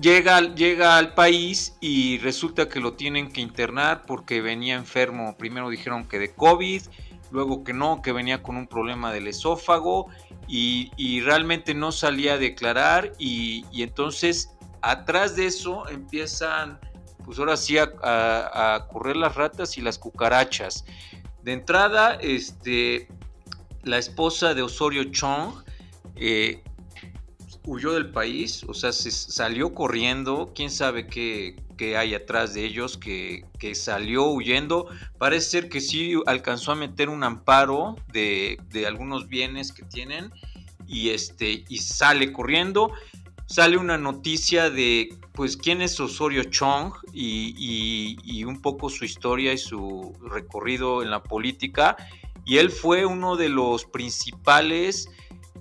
llega, llega al país y resulta que lo tienen que internar porque venía enfermo. Primero dijeron que de COVID, luego que no, que venía con un problema del esófago y, realmente no salía a declarar y, entonces atrás de eso empiezan pues ahora sí a, a correr las ratas y las cucarachas. De entrada, este, la esposa de Osorio Chong eh, huyó del país, o sea, se salió corriendo, quién sabe qué, hay atrás de ellos, que, salió huyendo. Parece ser que sí alcanzó a meter un amparo de, algunos bienes que tienen y, este, y sale corriendo. Sale una noticia de pues quién es Osorio Chong y, un poco su historia y su recorrido en la política. Y él fue uno de los principales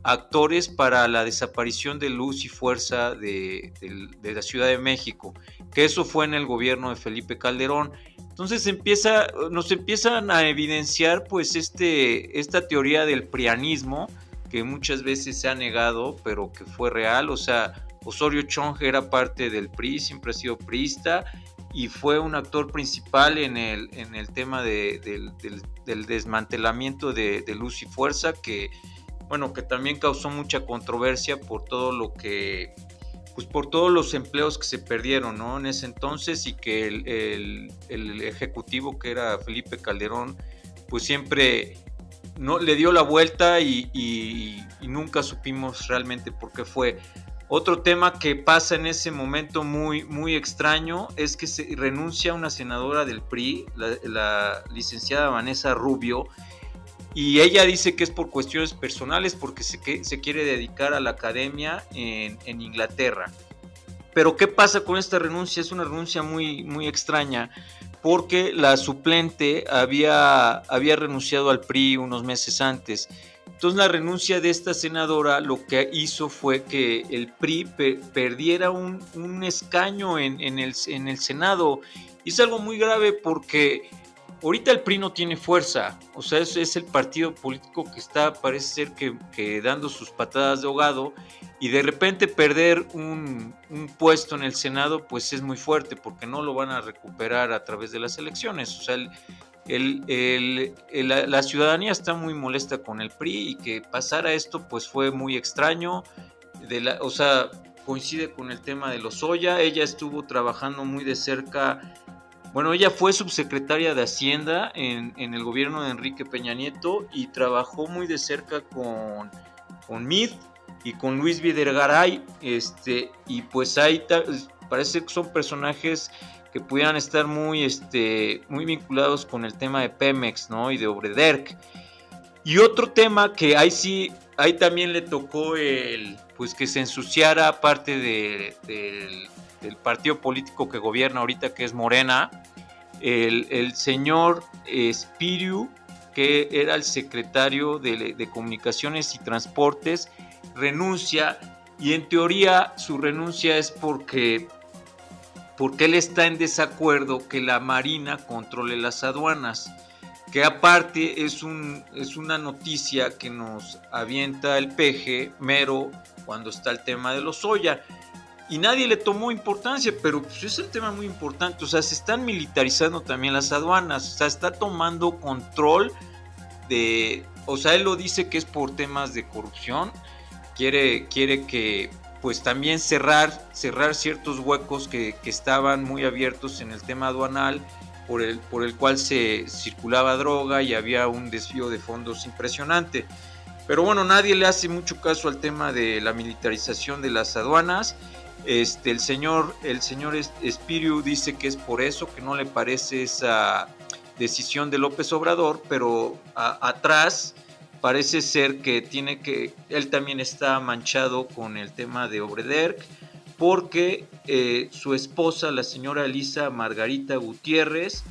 actores para la desaparición de luz y fuerza de, la Ciudad de México, que eso fue en el gobierno de Felipe Calderón. Entonces empieza, nos empiezan a evidenciar pues este, esta teoría del prianismo, que muchas veces se ha negado, pero que fue real, o sea, Osorio Chong era parte del PRI, siempre ha sido priista y fue un actor principal en el, en el tema del, desmantelamiento de, Luz y Fuerza, que, bueno, que también causó mucha controversia por todo lo que, pues por todos los empleos que se perdieron, ¿no? En ese entonces y que el, ejecutivo que era Felipe Calderón, pues siempre no le dio la vuelta y, nunca supimos realmente por qué fue. Otro tema que pasa en ese momento muy, muy extraño es que se renuncia una senadora del PRI, la, licenciada Vanessa Rubio, y ella dice que es por cuestiones personales porque se, quiere dedicar a la academia en, Inglaterra. Pero ¿qué pasa con esta renuncia? Es una renuncia muy, extraña porque la suplente había, había renunciado al PRI unos meses antes Entonces la renuncia de esta senadora lo que hizo fue que el PRI perdiera un, escaño en, el, en el Senado. Y es algo muy grave porque ahorita el PRI no tiene fuerza, o sea, es, el partido político que está, parece ser que, dando sus patadas de ahogado, y de repente perder un, puesto en el Senado, pues es muy fuerte, porque no lo van a recuperar a través de las elecciones. O sea, el, la, ciudadanía está muy molesta con el PRI y que pasara esto, pues fue muy extraño. De la, o sea, coincide con el tema de los Oya. Ella estuvo trabajando muy de cerca bueno, ella fue subsecretaria de Hacienda en, el gobierno de Enrique Peña Nieto y trabajó muy de cerca con, con Mid y con Luis Videgaray. Este, y pues ahí parece que son personajes que pudieran estar muy, este, muy vinculados con el tema de Pemex ¿no? y de Obrederk. Y otro tema que ahí sí, ahí también le tocó el, pues que se ensuciara parte de, del del partido político que gobierna ahorita, que es Morena, el, señor Espiriu, que era el secretario de, Comunicaciones y Transportes, renuncia y en teoría su renuncia es porque, porque él está en desacuerdo que la Marina controle las aduanas que aparte es, un, es una noticia que nos avienta el peje mero cuando está el tema de los soya y nadie le tomó importancia, pero pues, es el tema muy importante. O sea, se están militarizando también las aduanas, o sea, está tomando control de. O sea, él lo dice que es por temas de corrupción. Quiere, quiere que pues también cerrar, cerrar ciertos huecos que, estaban muy abiertos en el tema aduanal, por el, por el cual se circulaba droga y había un desvío de fondos impresionante. Pero bueno, nadie le hace mucho caso al tema de la militarización de las aduanas este, el señor, el señor Espiriu dice que es por eso que no le parece esa decisión de López Obrador, pero atrás parece ser que tiene que, él también está manchado con el tema de Obrederk, porque eh, su esposa, la señora Elisa Margarita Gutiérrez,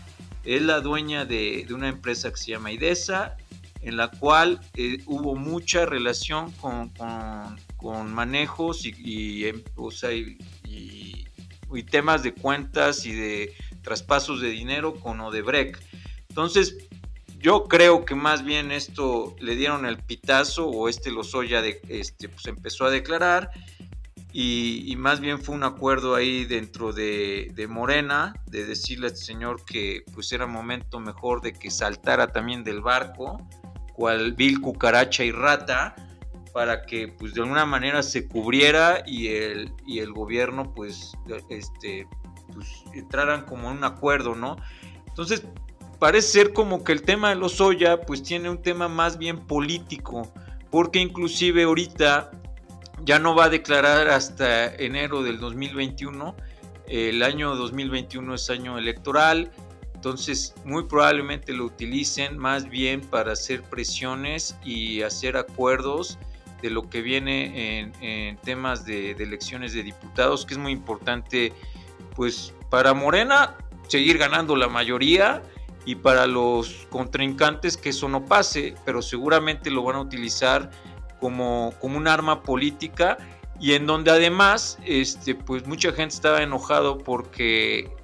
es la dueña de, una empresa que se llama IDESA, en la cual eh, hubo mucha relación con, con manejos y, y, em, y, temas de cuentas y de traspasos de dinero con Odebrecht. Entonces, yo creo que más bien esto le dieron el pitazo o este Lozoya de, este, pues empezó a declarar y, más bien fue un acuerdo ahí dentro de, de, Morena de decirle a este señor que pues era momento mejor de que saltara también del barco, cual vil cucaracha y rata, para que pues de alguna manera se cubriera y el, y el gobierno pues, este, pues entraran como en un acuerdo, ¿no? Entonces parece ser como que el tema de los Oya pues tiene un tema más bien político, porque inclusive ahorita ya no va a declarar hasta enero del 2021, el año 2021 es año electoral, entonces muy probablemente lo utilicen más bien para hacer presiones y hacer acuerdos de lo que viene en, temas de, elecciones de diputados, que es muy importante, pues para Morena seguir ganando la mayoría y para los contrincantes que eso no pase, pero seguramente lo van a utilizar como, como un arma política y en donde además este, pues mucha gente estaba enojado porque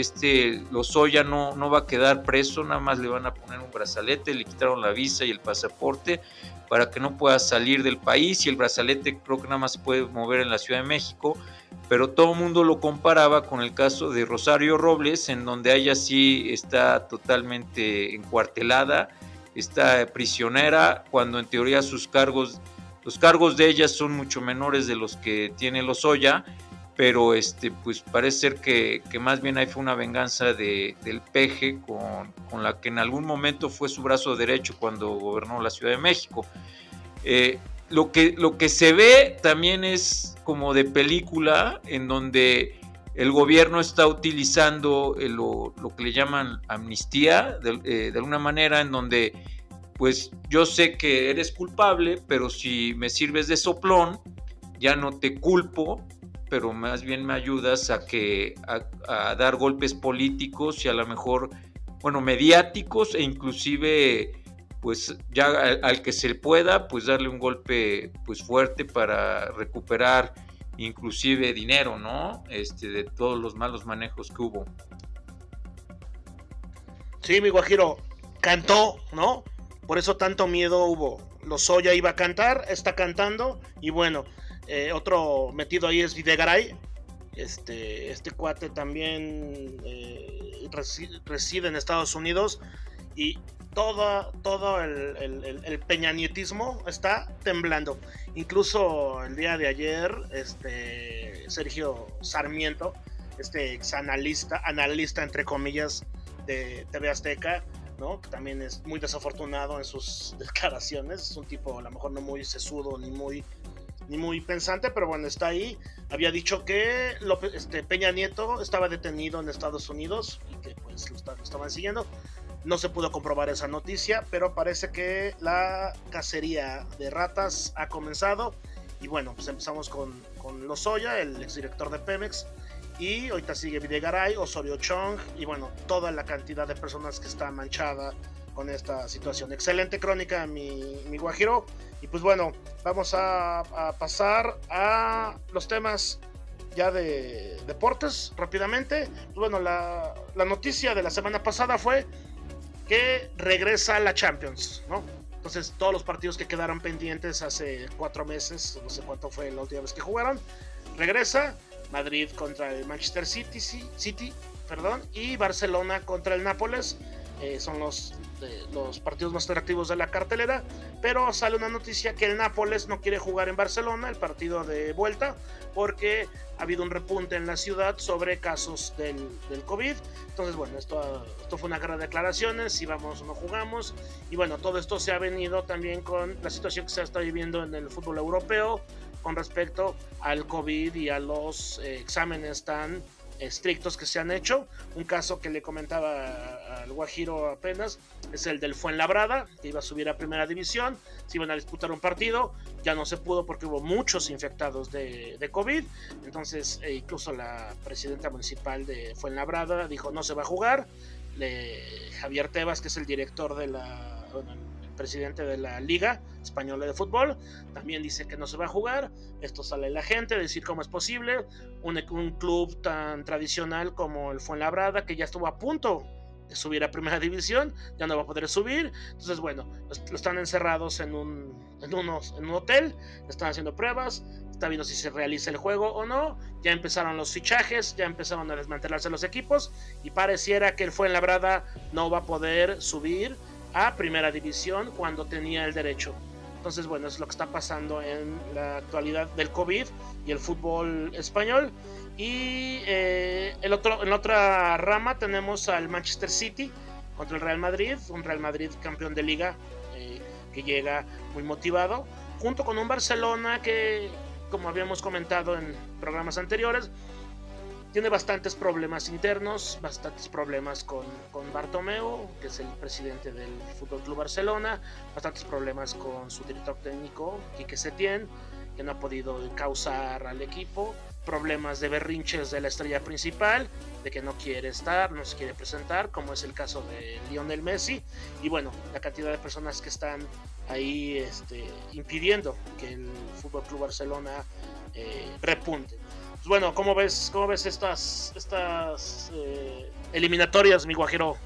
este Lozoya no, no va a quedar preso, nada más le van a poner un brazalete, le quitaron la visa y el pasaporte, para que no pueda salir del país y el brazalete creo que nada más se puede mover en la Ciudad de México, pero todo el mundo lo comparaba con el caso de Rosario Robles, en donde ella sí está totalmente encuartelada, está prisionera, cuando en teoría sus cargos, los cargos de ella son mucho menores de los que tiene Lozoya, pero este, pues parece ser que, más bien ahí fue una venganza de, del peje con, con, la que en algún momento fue su brazo derecho cuando gobernó la Ciudad de México. Eh, lo, que, lo que se ve también es como de película en donde el gobierno está utilizando eh, lo, lo, que le llaman amnistía, de, eh, de alguna manera en donde pues yo sé que eres culpable, pero si me sirves de soplón, ya no te culpo pero más bien me ayudas a que a, dar golpes políticos y a lo mejor, bueno, mediáticos e inclusive pues ya al, que se pueda, pues darle un golpe pues fuerte para recuperar inclusive dinero, ¿no? Este, de todos los malos manejos que hubo. Sí, mi Guajiro, cantó, ¿no? Por eso tanto miedo hubo. Lozoya iba a cantar, está cantando, y bueno, eh, otro metido ahí es Videgaray. Este, este cuate también eh, reside en Estados Unidos y todo, todo el, peñanietismo está temblando. Incluso el día de ayer, este Sergio Sarmiento, este ex analista, analista entre comillas de TV Azteca, ¿no? que también es muy desafortunado en sus <laughs> declaraciones, es un tipo a lo mejor no muy sesudo ni muy ni muy pensante, pero bueno, está ahí. Había dicho que este, Peña Nieto estaba detenido en Estados Unidos y que pues lo estaban siguiendo. No se pudo comprobar esa noticia, pero parece que la cacería de ratas ha comenzado. Y bueno, pues empezamos con, con Lozoya, el exdirector de Pemex. Y ahorita sigue Videgaray, Osorio Chong y bueno, toda la cantidad de personas que está manchada con esta situación. Excelente crónica, mi, mi Guajiro. Y pues bueno, vamos a, pasar a los temas ya de deportes rápidamente. Pues bueno, la, la, noticia de la semana pasada fue que regresa la Champions, ¿no? Entonces, todos los partidos que quedaron pendientes hace cuatro meses, no sé cuánto fue la última vez que jugaron, regresa. Madrid contra el Manchester City, City perdón, y Barcelona contra el Nápoles. Eh, son los, los partidos más atractivos de la cartelera, pero sale una noticia que el Nápoles no quiere jugar en Barcelona el partido de vuelta porque ha habido un repunte en la ciudad sobre casos del, del COVID. Entonces, bueno, esto, esto fue una guerra de declaraciones, si vamos o no jugamos. Y bueno, todo esto se ha venido también con la situación que se está viviendo en el fútbol europeo con respecto al COVID y a los eh, exámenes tan estrictos que se han hecho. Un caso que le comentaba al Guajiro apenas es el del Fuenlabrada, que iba a subir a primera división, se iban a disputar un partido, ya no se pudo porque hubo muchos infectados de, de COVID, entonces eh, incluso la presidenta municipal de Fuenlabrada dijo no se va a jugar, le, Javier Tebas, que es el director de la presidente de la Liga Española de Fútbol, también dice que no se va a jugar. Esto sale la gente, decir cómo es posible. Un, un club tan tradicional como el Fuenlabrada, que ya estuvo a punto de subir a primera <laughs> división, ya no va a poder subir. Entonces, bueno, están encerrados en un, en un hotel, están haciendo pruebas, está viendo si se realiza el juego o no. Ya empezaron los fichajes, ya empezaron a desmantelarse los equipos y pareciera que el Fuenlabrada no va a poder subir a primera división cuando tenía el derecho. Entonces, bueno, es lo que está pasando en la actualidad del COVID y el fútbol español. Y eh, el otro, en otra rama tenemos al Manchester City contra el Real Madrid, un Real Madrid campeón de liga eh, que llega muy motivado, junto con un Barcelona que, como habíamos comentado en programas anteriores, tiene bastantes problemas internos, bastantes problemas con, con Bartomeu, que es el presidente del Fútbol Club Barcelona, bastantes problemas con su director técnico, Quique Setién, que no ha podido causar al equipo, problemas de berrinches de la estrella principal, de que no quiere estar, no se quiere presentar, como es el caso de Lionel Messi, y bueno, la cantidad de personas que están ahí este, impidiendo que el Fútbol Club Barcelona eh, repunte. Pues bueno, ¿cómo ves, cómo ves estas, estas eh, eliminatorias, mi guajero?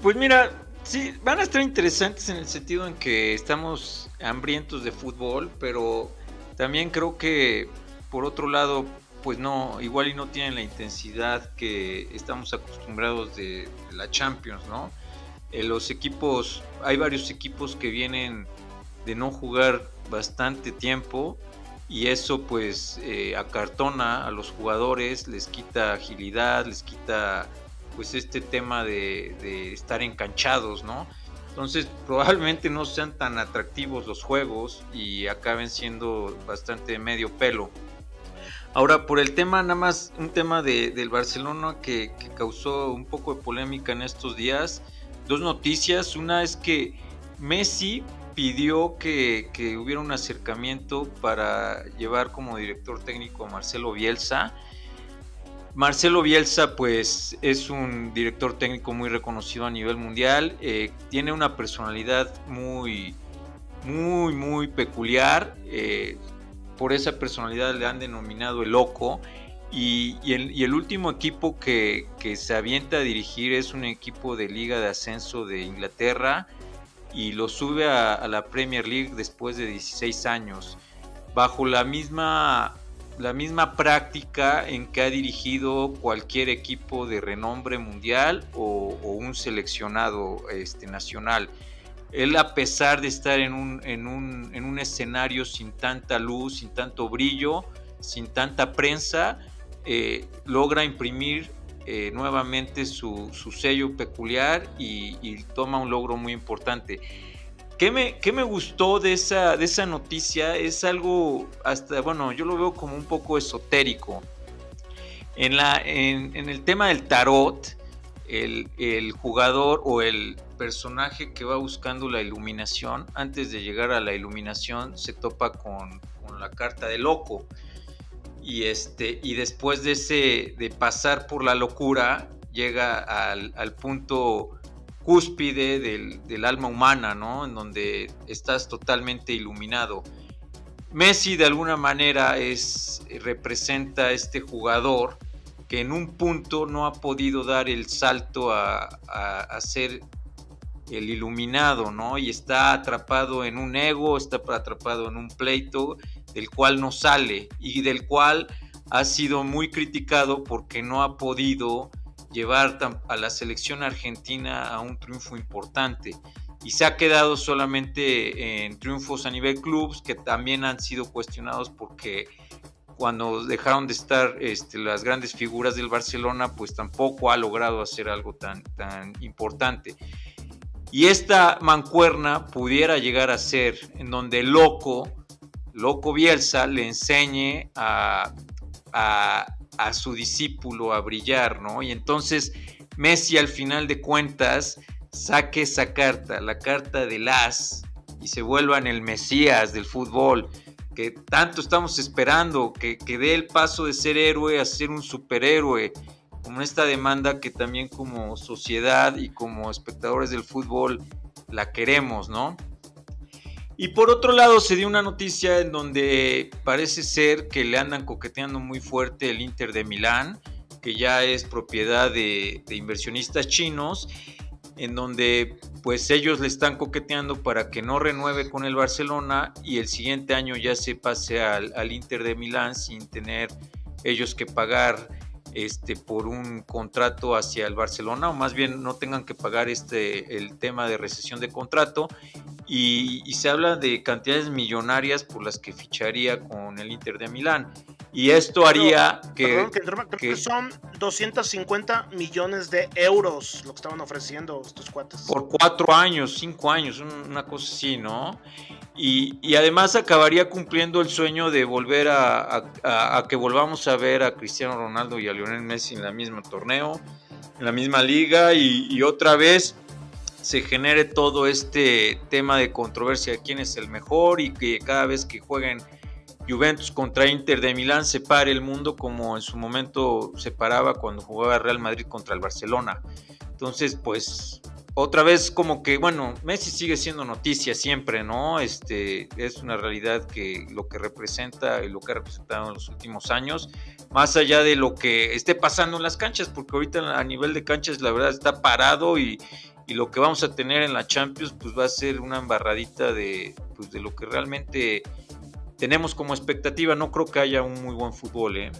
Pues mira, sí, van a estar interesantes en el sentido en que estamos hambrientos de fútbol, pero también creo que por otro lado, pues no, igual y no tienen la intensidad que estamos acostumbrados de, la Champions, ¿no? Eh, los equipos, hay varios equipos que vienen de no jugar bastante tiempo y eso pues eh, acartona a los jugadores, les quita agilidad, les quita pues este tema de, estar enganchados, ¿no? Entonces probablemente no sean tan atractivos los juegos y acaben siendo bastante medio pelo. Ahora, por el tema, nada más un tema de, del Barcelona que, que, causó un poco de polémica en estos días. Dos noticias. Una es que Messi pidió que, hubiera un acercamiento para llevar como director técnico a Marcelo Bielsa. Marcelo Bielsa, pues es un director técnico muy reconocido a nivel mundial. Eh, tiene una personalidad muy, muy, muy peculiar. Eh, por esa personalidad le han denominado el loco. Y, el, último equipo que, se avienta a dirigir es un equipo de Liga de Ascenso de Inglaterra y lo sube a, la Premier League después de 16 años, bajo la misma, la misma práctica en que ha dirigido cualquier equipo de renombre mundial o, un seleccionado este, nacional. Él a pesar de estar en un, en un escenario sin tanta luz, sin tanto brillo, sin tanta prensa, eh, logra imprimir eh, nuevamente su, sello peculiar y, toma un logro muy importante. ¿Qué me, me gustó de esa, de esa noticia? Es algo hasta, bueno, yo lo veo como un poco esotérico. En, la, en, el tema del tarot, el, jugador o el personaje que va buscando la iluminación, antes de llegar a la iluminación, se topa con, con la carta de loco y este y después de ese de pasar por la locura llega al, punto cúspide del, alma humana, ¿no? En donde estás totalmente iluminado. Messi de alguna manera es representa a este jugador que en un punto no ha podido dar el salto a, a ser el iluminado, ¿no? Y está atrapado en un ego, está atrapado en un pleito del cual no sale y del cual ha sido muy criticado porque no ha podido llevar a la selección argentina a un triunfo importante. Y se ha quedado solamente en triunfos a nivel clubs que también han sido cuestionados porque cuando dejaron de estar este, las grandes figuras del Barcelona pues tampoco ha logrado hacer algo tan, tan importante. Y esta mancuerna pudiera llegar a ser en donde loco Loco Bielsa le enseñe a, a, su discípulo a brillar, ¿no? Y entonces Messi al final de cuentas saque esa carta, la carta del as, y se vuelva en el Mesías del fútbol, que tanto estamos esperando, que, que dé el paso de ser héroe a ser un superhéroe, como esta demanda que también como sociedad y como espectadores del fútbol la queremos, ¿no? Y por otro lado se dio una noticia en donde parece ser que le andan coqueteando muy fuerte el Inter de Milán, que ya es propiedad de, inversionistas chinos, en donde pues ellos le están coqueteando para que no renueve con el Barcelona y el siguiente año ya se pase al, al Inter de Milán sin tener ellos que pagar este, por un contrato hacia el Barcelona o más bien no tengan que pagar este, el tema de recesión de contrato. Y, se habla de cantidades millonarias por las que ficharía con el Inter de Milán. Y esto haría que, que, son 250 millones de euros lo que estaban ofreciendo estos cuates. Por cuatro años, cinco años, una cosa así, ¿no? Y, además acabaría cumpliendo el sueño de volver a, que volvamos a ver a Cristiano Ronaldo y a Lionel Messi en la misma torneo, en la misma liga y, otra vez se genere todo este tema de controversia de quién es el mejor y que cada vez que jueguen Juventus contra Inter de Milán se pare el mundo como en su momento se paraba cuando jugaba Real Madrid contra el Barcelona. Entonces, pues otra vez como que, bueno, Messi sigue siendo noticia siempre, ¿no? Este, es una realidad que lo que representa y lo que ha representado en los últimos años, más allá de lo que esté pasando en las canchas, porque ahorita a nivel de canchas la verdad está parado y, lo que vamos a tener en la Champions pues va a ser una embarradita de, pues, de lo que realmente tenemos como expectativa. No creo que haya un muy buen fútbol, ¿eh?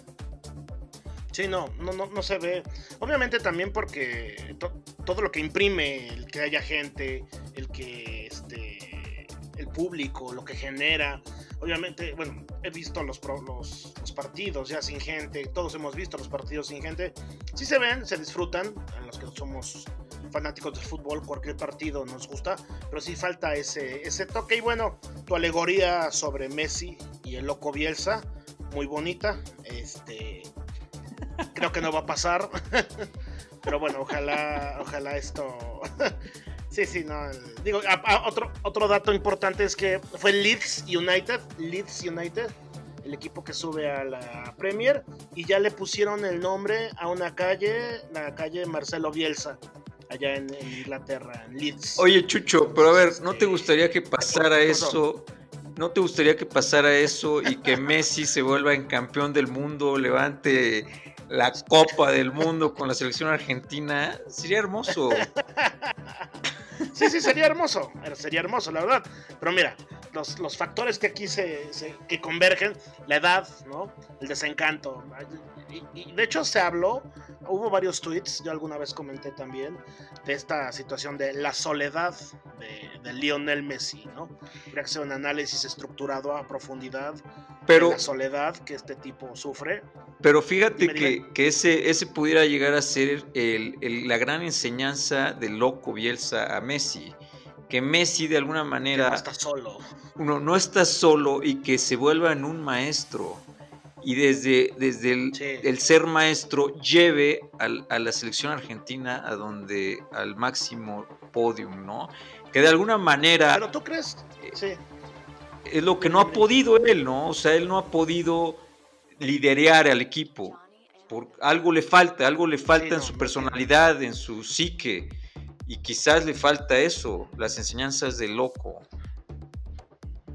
Sí, no, no, no, no se ve. Obviamente también porque todo lo que imprime, el que haya gente, el que este, el público, lo que genera. Obviamente, bueno, he visto los, los, partidos ya sin gente, todos hemos visto los partidos sin gente. Sí se ven, se disfrutan, en los que somos fanáticos del fútbol, cualquier partido nos gusta, pero sí falta ese, ese toque. Y bueno, tu alegoría sobre Messi y el loco Bielsa, muy bonita. Este, Creo que no va a pasar. <laughs> Pero bueno, ojalá, ojalá esto. <laughs> sí, sí, no. Digo, otro, otro dato importante es que fue Leeds United. Leeds United. el equipo que sube a la Premier, y ya le pusieron el nombre a una calle, la calle Marcelo Bielsa, allá en, Inglaterra, en Leeds. Oye, Chucho, pero a ver, ¿no te gustaría que pasara eso? ¿No te gustaría que pasara eso y que <laughs> Messi se vuelva en campeón del mundo, levante la Copa del Mundo con la selección argentina? Sería hermoso. Sí, sí, sería hermoso. Sería hermoso, la verdad. Pero mira, los, los factores que aquí se, que convergen, la edad, ¿no? El desencanto. Y, de hecho se habló, hubo varios tweets, yo alguna vez comenté también, de esta situación de la soledad de, Lionel Messi, ¿no? Habría que hacer un análisis estructurado a profundidad pero, de la soledad que este tipo sufre. Pero fíjate que, que, ese, ese pudiera llegar a ser el, la gran enseñanza del loco Bielsa a Messi que Messi de alguna manera no está solo. Uno no está solo y que se vuelva en un maestro y desde, desde el, ser maestro lleve a la selección argentina a donde al máximo podium, ¿no? Que de alguna manera Pero tú crees? Eh, sí. Es lo que no ha podido él, ¿no? O sea, él no ha podido liderear al equipo. Por, algo le falta, algo le falta en su personalidad, en su psique y quizás le falta eso, las enseñanzas de loco.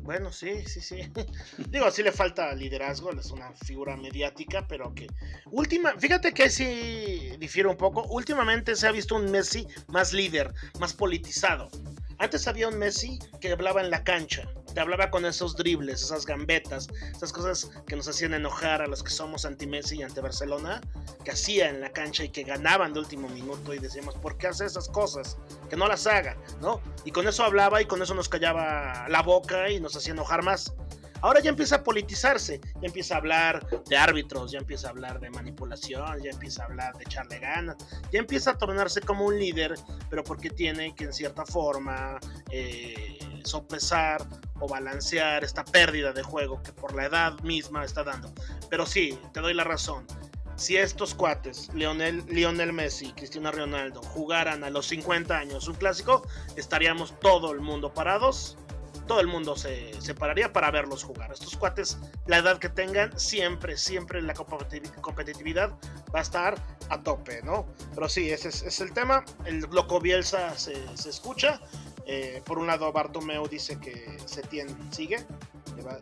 Bueno, sí, sí, sí. <laughs> Digo, sí le falta liderazgo, es una figura mediática, pero que última, fíjate que sí difiere un poco. Últimamente se ha visto un Messi más líder, más politizado. Antes había un Messi que hablaba en la cancha, te hablaba con esos dribles, esas gambetas, esas cosas que nos hacían enojar a los que somos anti-Messi y anti-Barcelona, que hacía en la cancha y que ganaban de último minuto y decíamos, ¿por qué hace esas cosas? Que no las haga, ¿no? Y con eso hablaba y con eso nos callaba la boca y nos hacía enojar más. Ahora ya empieza a politizarse, ya empieza a hablar de árbitros, ya empieza a hablar de manipulación, ya empieza a hablar de echarle ganas, ya empieza a tornarse como un líder, pero porque tiene que en cierta forma eh, sopesar o balancear esta pérdida de juego que por la edad misma está dando. Pero sí, te doy la razón. Si estos cuates, Lionel, Lionel Messi, Cristiano Ronaldo, jugaran a los 50 años un clásico, estaríamos todo el mundo parados todo el mundo se, separaría para verlos jugar. Estos cuates, la edad que tengan, siempre, siempre la competitividad va a estar a tope, ¿no? Pero sí, ese es, el tema. El loco Bielsa se, escucha. Eh, por un lado, Bartomeu dice que Setien sigue,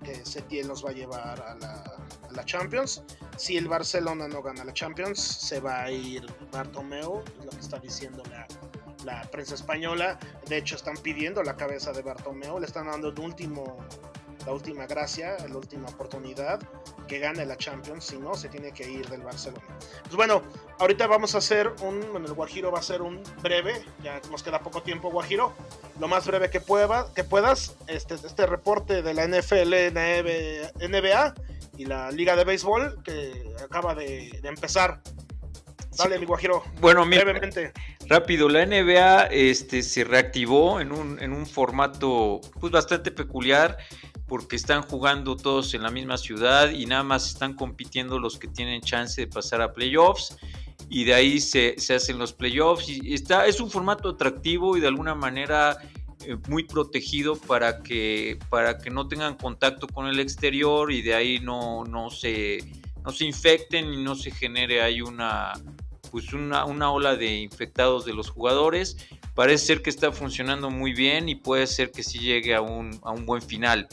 que Setien nos va a llevar a la, a la, Champions. Si el Barcelona no gana la Champions, se va a ir Bartomeu, es lo que está diciendo la, la prensa española. De hecho, están pidiendo la cabeza de Bartomeu, le están dando el último, la última gracia, la última oportunidad que gane la Champions. Si no, se tiene que ir del Barcelona. Pues bueno, ahorita vamos a hacer un. Bueno, el Guajiro va a ser un breve, ya nos queda poco tiempo, Guajiro. Lo más breve que, pueda, que puedas, este, este reporte de la NFL, NBA y la Liga de Béisbol que acaba de, de empezar. Dale, mi Guajiro. Bueno, brevemente. Rápido, la NBA este, se reactivó en un, en un formato pues, bastante peculiar porque están jugando todos en la misma ciudad y nada más están compitiendo los que tienen chance de pasar a playoffs y de ahí se, hacen los playoffs y está, es un formato atractivo y de alguna manera eh, muy protegido para que, para que no tengan contacto con el exterior y de ahí no, no, se, no se infecten y no se genere ahí una, pues una, ola de infectados de los jugadores. Parece ser que está funcionando muy bien y puede ser que sí llegue a un, buen final.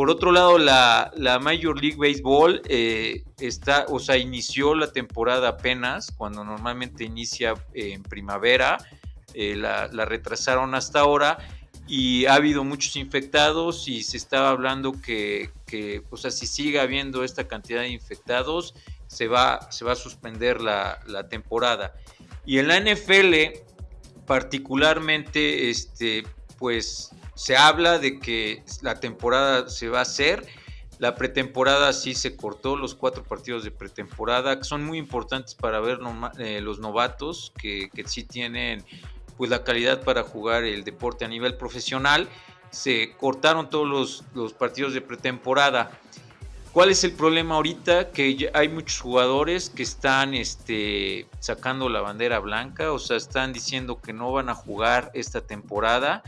Por otro lado, la, Major League Baseball eh, está, o sea, inició la temporada apenas, cuando normalmente inicia en primavera, eh, la, retrasaron hasta ahora y ha habido muchos infectados y se estaba hablando que, que o sea, si sigue habiendo esta cantidad de infectados, se va, se va a suspender la, temporada. Y en la NFL, particularmente, este, pues se habla de que la temporada se va a hacer. La pretemporada sí se cortó, los cuatro partidos de pretemporada, que son muy importantes para ver eh, los novatos, que, que, sí tienen pues la calidad para jugar el deporte a nivel profesional. Se cortaron todos los, los partidos de pretemporada. ¿Cuál es el problema ahorita? Que hay muchos jugadores que están este, sacando la bandera blanca, o sea, están diciendo que no van a jugar esta temporada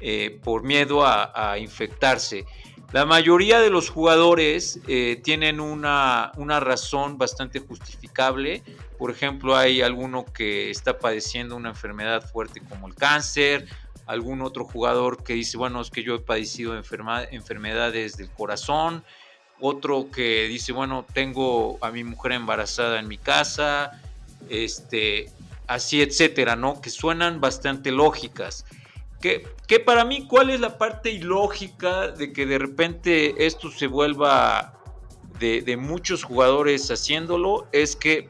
eh, por miedo a, infectarse. La mayoría de los jugadores eh, tienen una, una, razón bastante justificable. Por ejemplo, hay alguno que está padeciendo una enfermedad fuerte como el cáncer, algún otro jugador que dice, bueno, es que yo he padecido enfermedades del corazón, otro que dice, bueno, tengo a mi mujer embarazada en mi casa, este, así, etcétera, ¿no? Que suenan bastante lógicas. Que, que, para mí, ¿cuál es la parte ilógica de que de repente esto se vuelva de, de muchos jugadores haciéndolo? Es que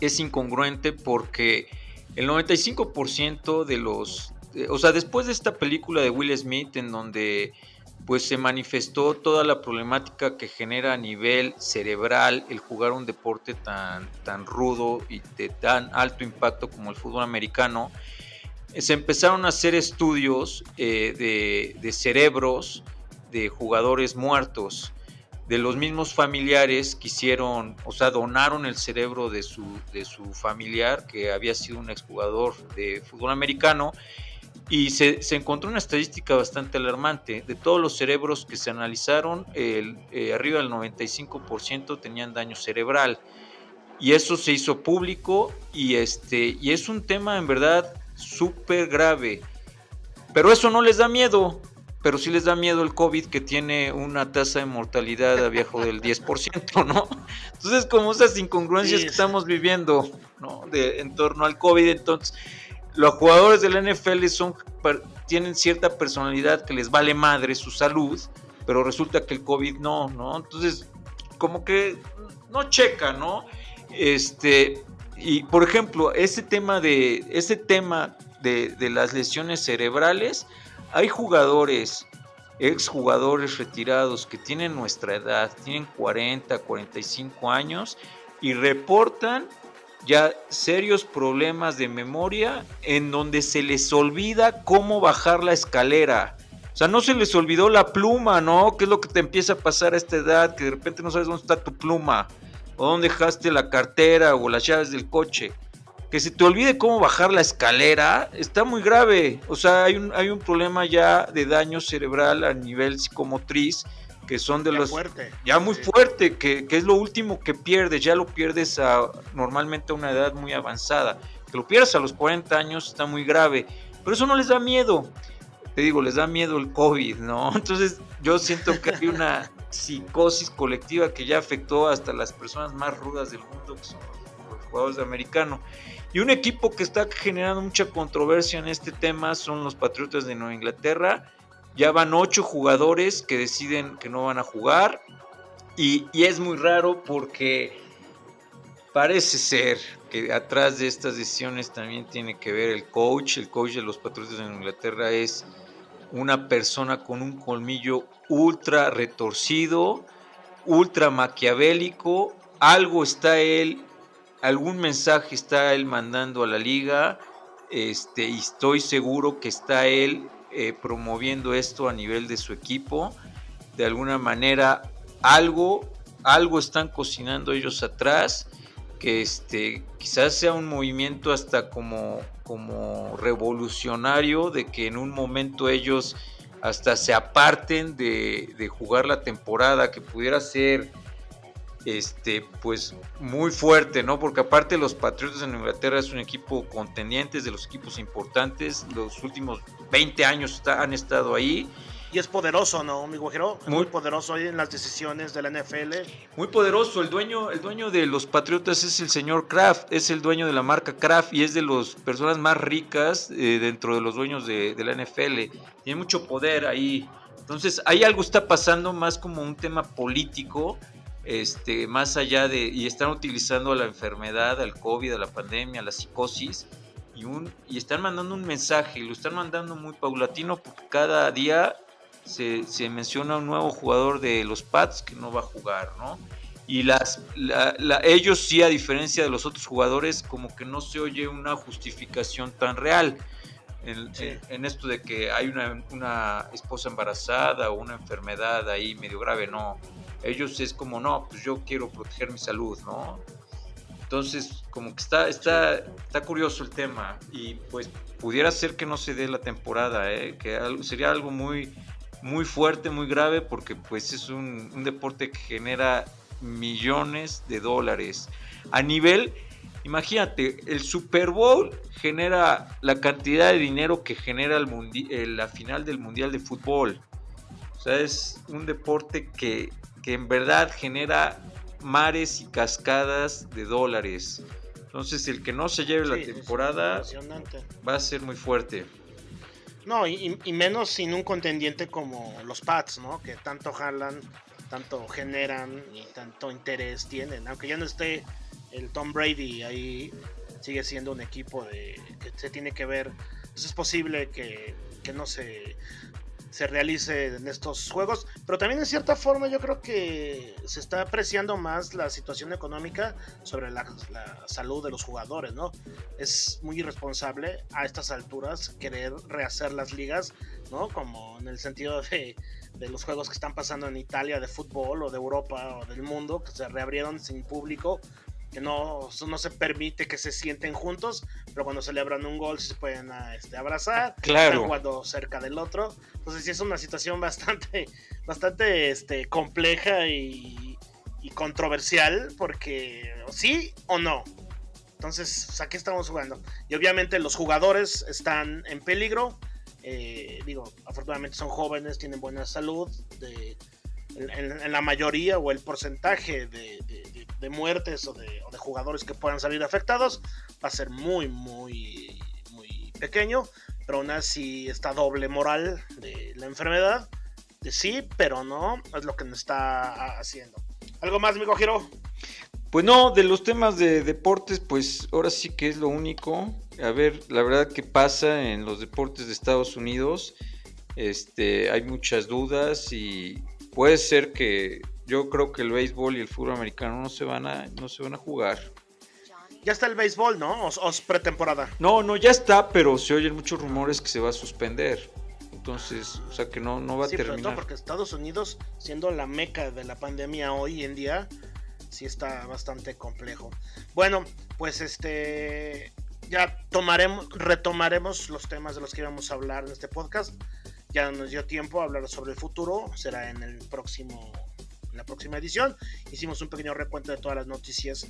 es incongruente porque el 95% de los, o sea, después de esta película de Will Smith en donde pues se manifestó toda la problemática que genera a nivel cerebral el jugar un deporte tan, tan rudo y de tan alto impacto como el fútbol americano, se empezaron a hacer estudios eh, de, cerebros de jugadores muertos, de los mismos familiares que hicieron, o sea, donaron el cerebro de su, de su familiar que había sido un exjugador de fútbol americano y se, encontró una estadística bastante alarmante. De todos los cerebros que se analizaron, el, eh, arriba del 95% tenían daño cerebral. Y eso se hizo público y, este, y es un tema en verdad súper grave. Pero eso no les da miedo. Pero sí les da miedo el COVID que tiene una tasa de mortalidad abajo del 10%, ¿no? Entonces, como esas incongruencias que estamos viviendo, ¿no? De, en torno al COVID, entonces los jugadores del NFL son, tienen cierta personalidad que les vale madre su salud, pero resulta que el COVID no, ¿no? Entonces, como que no checa, ¿no? Este, y por ejemplo, ese tema de, ese tema de, de las lesiones cerebrales, hay jugadores, exjugadores retirados que tienen nuestra edad, tienen 40, 45 años y reportan ya serios problemas de memoria en donde se les olvida cómo bajar la escalera. O sea, no se les olvidó la pluma, ¿no? ¿Qué es lo que te empieza a pasar a esta edad? Que de repente no sabes dónde está tu pluma, o dónde dejaste la cartera o las llaves del coche. Que se te olvide cómo bajar la escalera está muy grave. O sea, hay un, hay un problema ya de daño cerebral a nivel psicomotriz que son de los ya muy fuerte, que, es lo último que pierdes, ya lo pierdes a, normalmente a una edad muy avanzada, que lo pierdas a los 40 años está muy grave, pero eso no les da miedo, te digo, les da miedo el COVID, ¿no? <laughs> Entonces yo siento que hay una <laughs> psicosis colectiva que ya afectó hasta las personas más rudas del mundo, que son los jugadores de americano. Y un equipo que está generando mucha controversia en este tema son los Patriotas de Nueva Inglaterra, ya van ocho jugadores que deciden que no van a jugar. Y, es muy raro porque parece ser que atrás de estas decisiones también tiene que ver el coach. El coach de los Patriotas de Inglaterra es una persona con un colmillo ultra retorcido, ultra maquiavélico. Algo está él, algún mensaje está él mandando a la liga. Este, y estoy seguro que está él eh, promoviendo esto a nivel de su equipo. De alguna manera, algo, algo están cocinando ellos atrás, que este, quizás sea un movimiento hasta como, como revolucionario, de que en un momento ellos hasta se aparten de, de jugar la temporada, que pudiera ser este, pues muy fuerte, ¿no? Porque aparte los Patriotas en Inglaterra es un equipo contendiente, de los equipos importantes, los últimos 20 años han estado ahí. Y es poderoso, ¿no, mi guajero? Muy, muy, poderoso ahí en las decisiones de la NFL. Muy poderoso. El dueño, el dueño de los Patriotas es el señor Kraft, es el dueño de la marca Kraft y es de las personas más ricas eh, dentro de los dueños de, de la NFL. Tiene mucho poder ahí. Entonces, ahí algo está pasando más como un tema político este, más allá de, y están utilizando la enfermedad, al COVID, a la pandemia, a la psicosis, y, un, y están mandando un mensaje, y lo están mandando muy paulatino porque cada día se, menciona un nuevo jugador de los Pats que no va a jugar, ¿no? Y las, ellos sí, a diferencia de los otros jugadores, como que no se oye una justificación tan real. En, en, esto de que hay una, una, esposa embarazada o una enfermedad ahí medio grave, no ellos es como, no, pues yo quiero proteger mi salud, ¿no? Entonces, como que está, está, está curioso el tema y pues pudiera ser que no se dé la temporada, ¿eh? que sería algo muy, muy fuerte, muy grave, porque pues es un, un deporte que genera millones de dólares. A nivel, imagínate, el Super Bowl genera la cantidad de dinero que genera el la final del Mundial de Fútbol. O sea, es un deporte que, que en verdad genera mares y cascadas de dólares. Entonces, el que no se lleve la temporada va a ser muy fuerte. No, y, y, menos sin un contendiente como los Pats, ¿no? Que tanto jalan tanto generan y tanto interés tienen. Aunque ya no esté el Tom Brady ahí, sigue siendo un equipo de que se tiene que ver. Pues es posible que, que no se, se realice en estos juegos, pero también en cierta forma yo creo que se está apreciando más la situación económica sobre la, salud de los jugadores, ¿no? Es muy irresponsable a estas alturas querer rehacer las ligas, ¿no? Como en el sentido <laughs> de de los juegos que están pasando en Italia de fútbol o de Europa o del mundo, que se reabrieron sin público, que no, no se permite que se sienten juntos, pero cuando celebran un gol se pueden ah, este, abrazar, claro. están jugando cerca del otro. Entonces sí es una situación bastante, <laughs> bastante este, compleja y, y controversial, porque sí o no. Entonces, pues, aquí estamos jugando. Y obviamente los jugadores están en peligro eh, digo, afortunadamente son jóvenes, tienen buena salud. De, en, la mayoría o el porcentaje de, muertes o, de, jugadores que puedan salir afectados va a ser muy, muy, muy pequeño. Pero aún así esta doble moral de la enfermedad, de sí, pero no, es lo que nos está haciendo. ¿Algo más, amigo Giro? Pues no, de los temas de deportes, pues ahora sí que es lo único. A ver, la verdad que pasa en los deportes de Estados Unidos. Este, hay muchas dudas y puede ser que yo creo que el béisbol y el fútbol americano no se van a, no se van a jugar. Ya está el béisbol, ¿no? O, pretemporada. No, no, ya está, pero se oyen muchos rumores que se va a suspender. Entonces, o sea que no, no va a terminar. Pero porque Estados Unidos, siendo la meca de la pandemia hoy en día, sí está bastante complejo. Bueno, pues este ya tomaremos, retomaremos los temas de los que íbamos a hablar en este podcast. Ya nos dio tiempo a hablar sobre el futuro, será en el próximo, la próxima edición. Hicimos un pequeño recuento de todas las noticias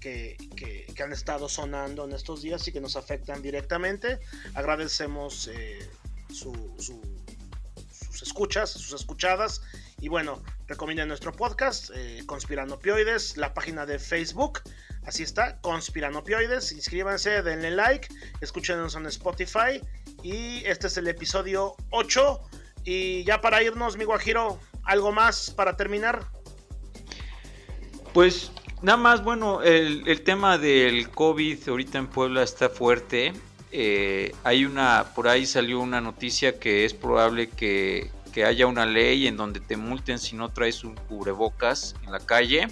que, que, han estado sonando en estos días y que nos afectan directamente. Agradecemos eh, su, sus escuchas, sus escuchadas y bueno, recomienden nuestro podcast, eh, Conspiranopioides, la página de Facebook. Así está, Conspiranopioides. Inscríbanse, denle like, escúchenos en Spotify. Y este es el episodio 8. Y ya para irnos, mi Guajiro, ¿algo más para terminar? Pues nada más, bueno, el, tema del COVID ahorita en Puebla está fuerte. Eh, hay una, por ahí salió una noticia que es probable que que haya una ley en donde te multen si no traes un cubrebocas en la calle,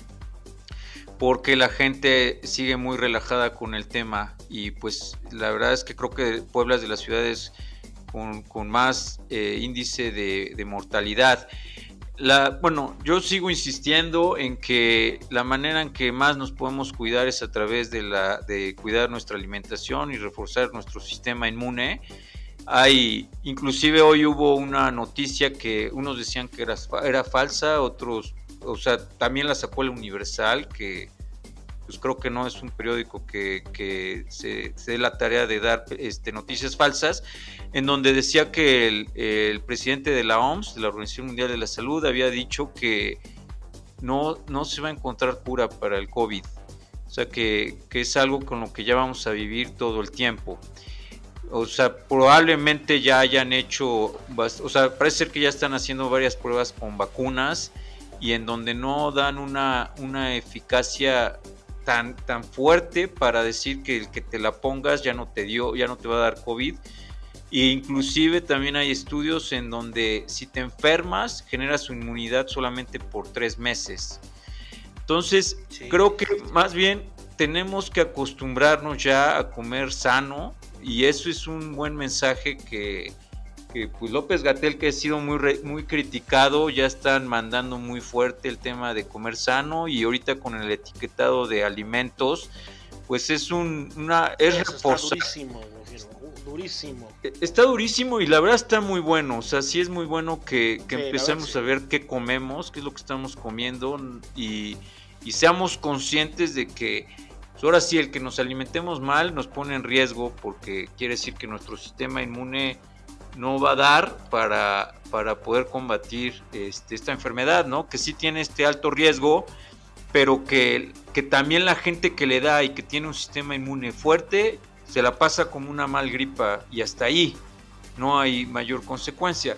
porque la gente sigue muy relajada con el tema y pues la verdad es que creo que Puebla es de las ciudades con, más eh, índice de, mortalidad. La, bueno, yo sigo insistiendo en que la manera en que más nos podemos cuidar es a través de, la, de cuidar nuestra alimentación y reforzar nuestro sistema inmune. Hay, inclusive hoy hubo una noticia que unos decían que era, falsa, otros, o sea, también la sacó el Universal, que pues creo que no es un periódico que, se, dé la tarea de dar este, noticias falsas, en donde decía que el, presidente de la OMS, de la Organización Mundial de la Salud, había dicho que no, no se va a encontrar cura para el COVID. O sea, que, que es algo con lo que ya vamos a vivir todo el tiempo o sea, probablemente ya hayan hecho, o sea, parece ser que ya están haciendo varias pruebas con vacunas y en donde no dan una, una eficacia tan, tan fuerte para decir que el que te la pongas ya no te dio, ya no te va a dar COVID. E inclusive también hay estudios en donde si te enfermas generas su inmunidad solamente por tres meses. Entonces, creo que más bien tenemos que acostumbrarnos ya a comer sano, y eso es un buen mensaje que, pues López Gatel que ha sido muy muy criticado ya están mandando muy fuerte el tema de comer sano y ahorita con el etiquetado de alimentos pues es un una es reforzar durísimo. E, está durísimo y la verdad está muy bueno. O sea, sí es muy bueno que, empecemos a ver qué comemos, qué es lo que estamos comiendo y, seamos conscientes de que pues, ahora sí el que nos alimentemos mal nos pone en riesgo porque quiere decir que nuestro sistema inmune no va a dar para, para poder combatir este, esta enfermedad, ¿no? Que sí tiene este alto riesgo, pero que, que también la gente que le da y que tiene un sistema inmune fuerte se la pasa como una mal gripa y hasta ahí no hay mayor consecuencia.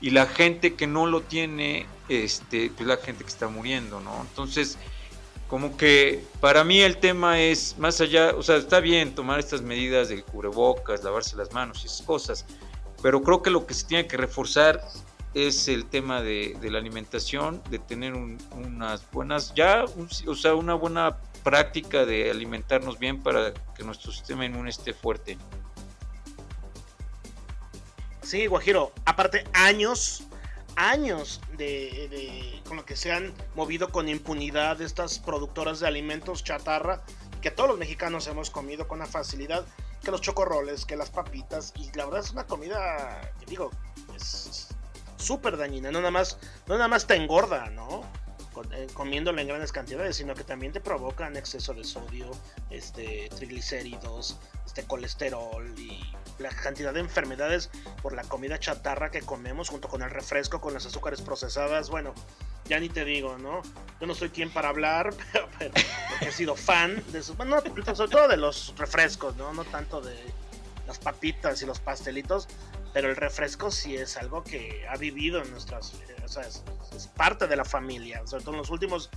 Y la gente que no lo tiene, este, pues la gente que está muriendo, ¿no? Entonces, como que para mí el tema es más allá, o sea, está bien tomar estas medidas de cubrebocas, lavarse las manos y esas cosas, pero creo que lo que se tiene que reforzar es el tema de, la alimentación, de tener unas buenas, ya, o sea, una buena práctica de alimentarnos bien para que nuestro sistema inmune esté fuerte. Sí, Guajiro, aparte años, años de, con lo que se han movido con impunidad estas productoras de alimentos chatarra que todos los mexicanos hemos comido con una facilidad, que los chocorroles, que las papitas, y la verdad es una comida que digo, es súper dañina, no nada más, no nada más te engorda, ¿no? Eh, comiéndola en grandes cantidades, sino que también te provocan exceso de sodio, este, triglicéridos, este colesterol y la cantidad de enfermedades por la comida chatarra que comemos junto con el refresco, con las azúcares procesadas. Bueno, ya ni te digo, ¿no? Yo no soy quien para hablar, <laughs> pero, he sido fan de eso. Bueno, sobre todo de los refrescos, ¿no? No tanto de las papitas y los pastelitos, pero el refresco sí es algo que ha vivido en nuestras, o sea, es, parte de la familia, sobre todo en los últimos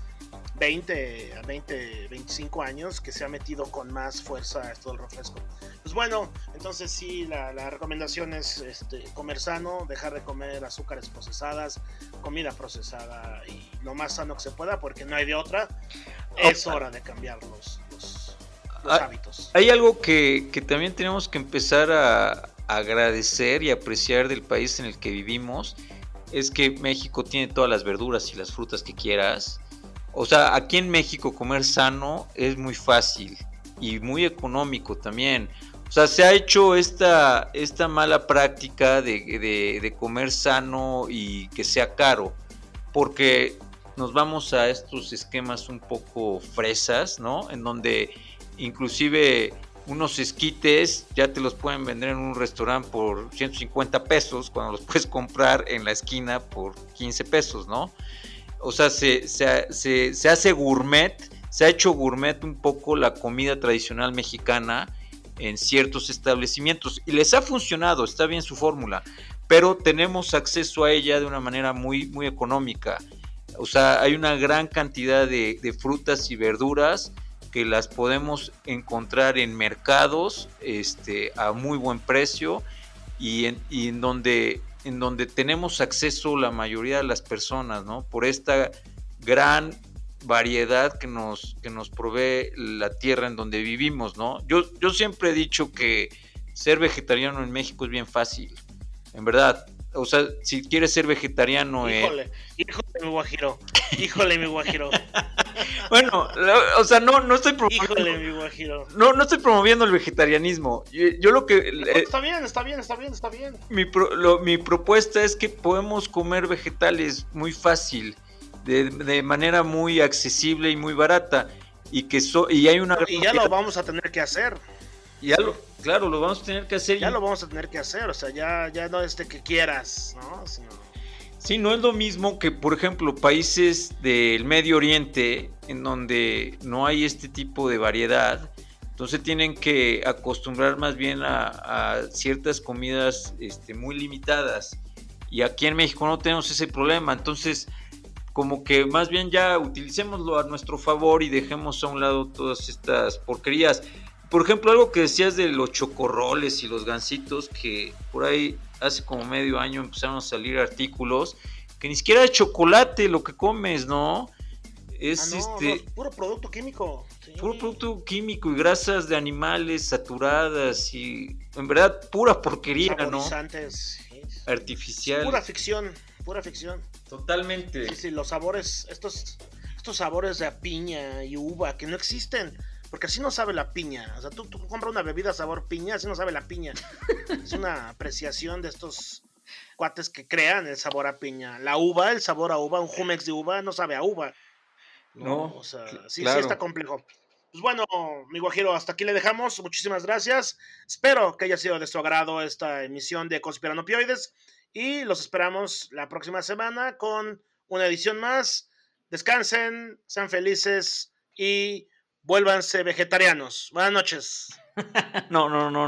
20 a 20, 25 años que se ha metido con más fuerza esto del refresco. Pues bueno, entonces sí, la, recomendación es este, comer sano, dejar de comer azúcares procesadas, comida procesada y lo más sano que se pueda, porque no hay de otra. Es hora de cambiar los, los, ah, hábitos. Hay algo que, que también tenemos que empezar a, agradecer y apreciar del país en el que vivimos es que México tiene todas las verduras y las frutas que quieras. O sea, aquí en México comer sano es muy fácil y muy económico también. O sea, se ha hecho esta, esta mala práctica de, de comer sano y que sea caro. Porque nos vamos a estos esquemas un poco fresas, ¿no? En donde inclusive unos esquites ya te los pueden vender en un restaurante por 150 pesos cuando los puedes comprar en la esquina por 15 pesos, ¿no? O sea, se, se, hace gourmet, se ha hecho gourmet un poco la comida tradicional mexicana en ciertos establecimientos y les ha funcionado, está bien su fórmula, pero tenemos acceso a ella de una manera muy, muy económica. O sea, hay una gran cantidad de, de frutas y verduras que las podemos encontrar en mercados este, a muy buen precio y en, en, donde, en donde tenemos acceso la mayoría de las personas, ¿no? Por esta gran variedad que nos, que nos provee la tierra en donde vivimos, ¿no? Yo, yo siempre he dicho que ser vegetariano en México es bien fácil, en verdad o sea, si quieres ser vegetariano. Eh, híjole, híjole, mi guajiro. Híjole, mi guajiro. <laughs> bueno, o sea, no, no estoy promoviendo. Híjole, mi guajiro. No, no estoy promoviendo el vegetarianismo. Yo, lo que. está bien, está bien, está bien, está bien. Mi, mi propuesta es que podemos comer vegetales muy fácil, de, de manera muy accesible y muy barata. Y que so, y hay una. Y ya lo vamos a tener que hacer. Ya lo, claro, lo vamos a tener que hacer. Ya lo vamos a tener que hacer, o sea, ya, ya no es de que quieras, ¿no? Sí, no es lo mismo que, por ejemplo, países del Medio Oriente, en donde no hay este tipo de variedad, entonces tienen que acostumbrar más bien a, ciertas comidas este, muy limitadas. Y aquí en México no tenemos ese problema, entonces como que más bien ya utilicémoslo a nuestro favor y dejemos a un lado todas estas porquerías. Por ejemplo, algo que decías de los chocorroles y los gansitos, que por ahí hace como medio año empezaron a salir artículos que ni siquiera es chocolate lo que comes, ¿no? Es ah, este. puro producto químico. Puro producto químico y grasas de animales saturadas y en verdad pura porquería, ¿no? Artificial. Pura ficción, pura ficción. Totalmente. Sí, sí, los sabores, estos, estos sabores de piña y uva que no existen Porque así no sabe la piña. O sea, tú, tú compras una bebida sabor piña, así no sabe la piña. es una apreciación de estos cuates que crean el sabor a piña. La uva, el sabor a uva, un jumex de uva, no sabe a uva. No, o sea, sí, sí está complejo. Pues bueno, mi guajiro, hasta aquí le dejamos. Muchísimas gracias. Espero que haya sido de su agrado esta emisión de Conspiranopioides. Y los esperamos la próxima semana con una edición más. Descansen, sean felices y vuélvanse vegetarianos. Buenas noches. <laughs> no, no, no.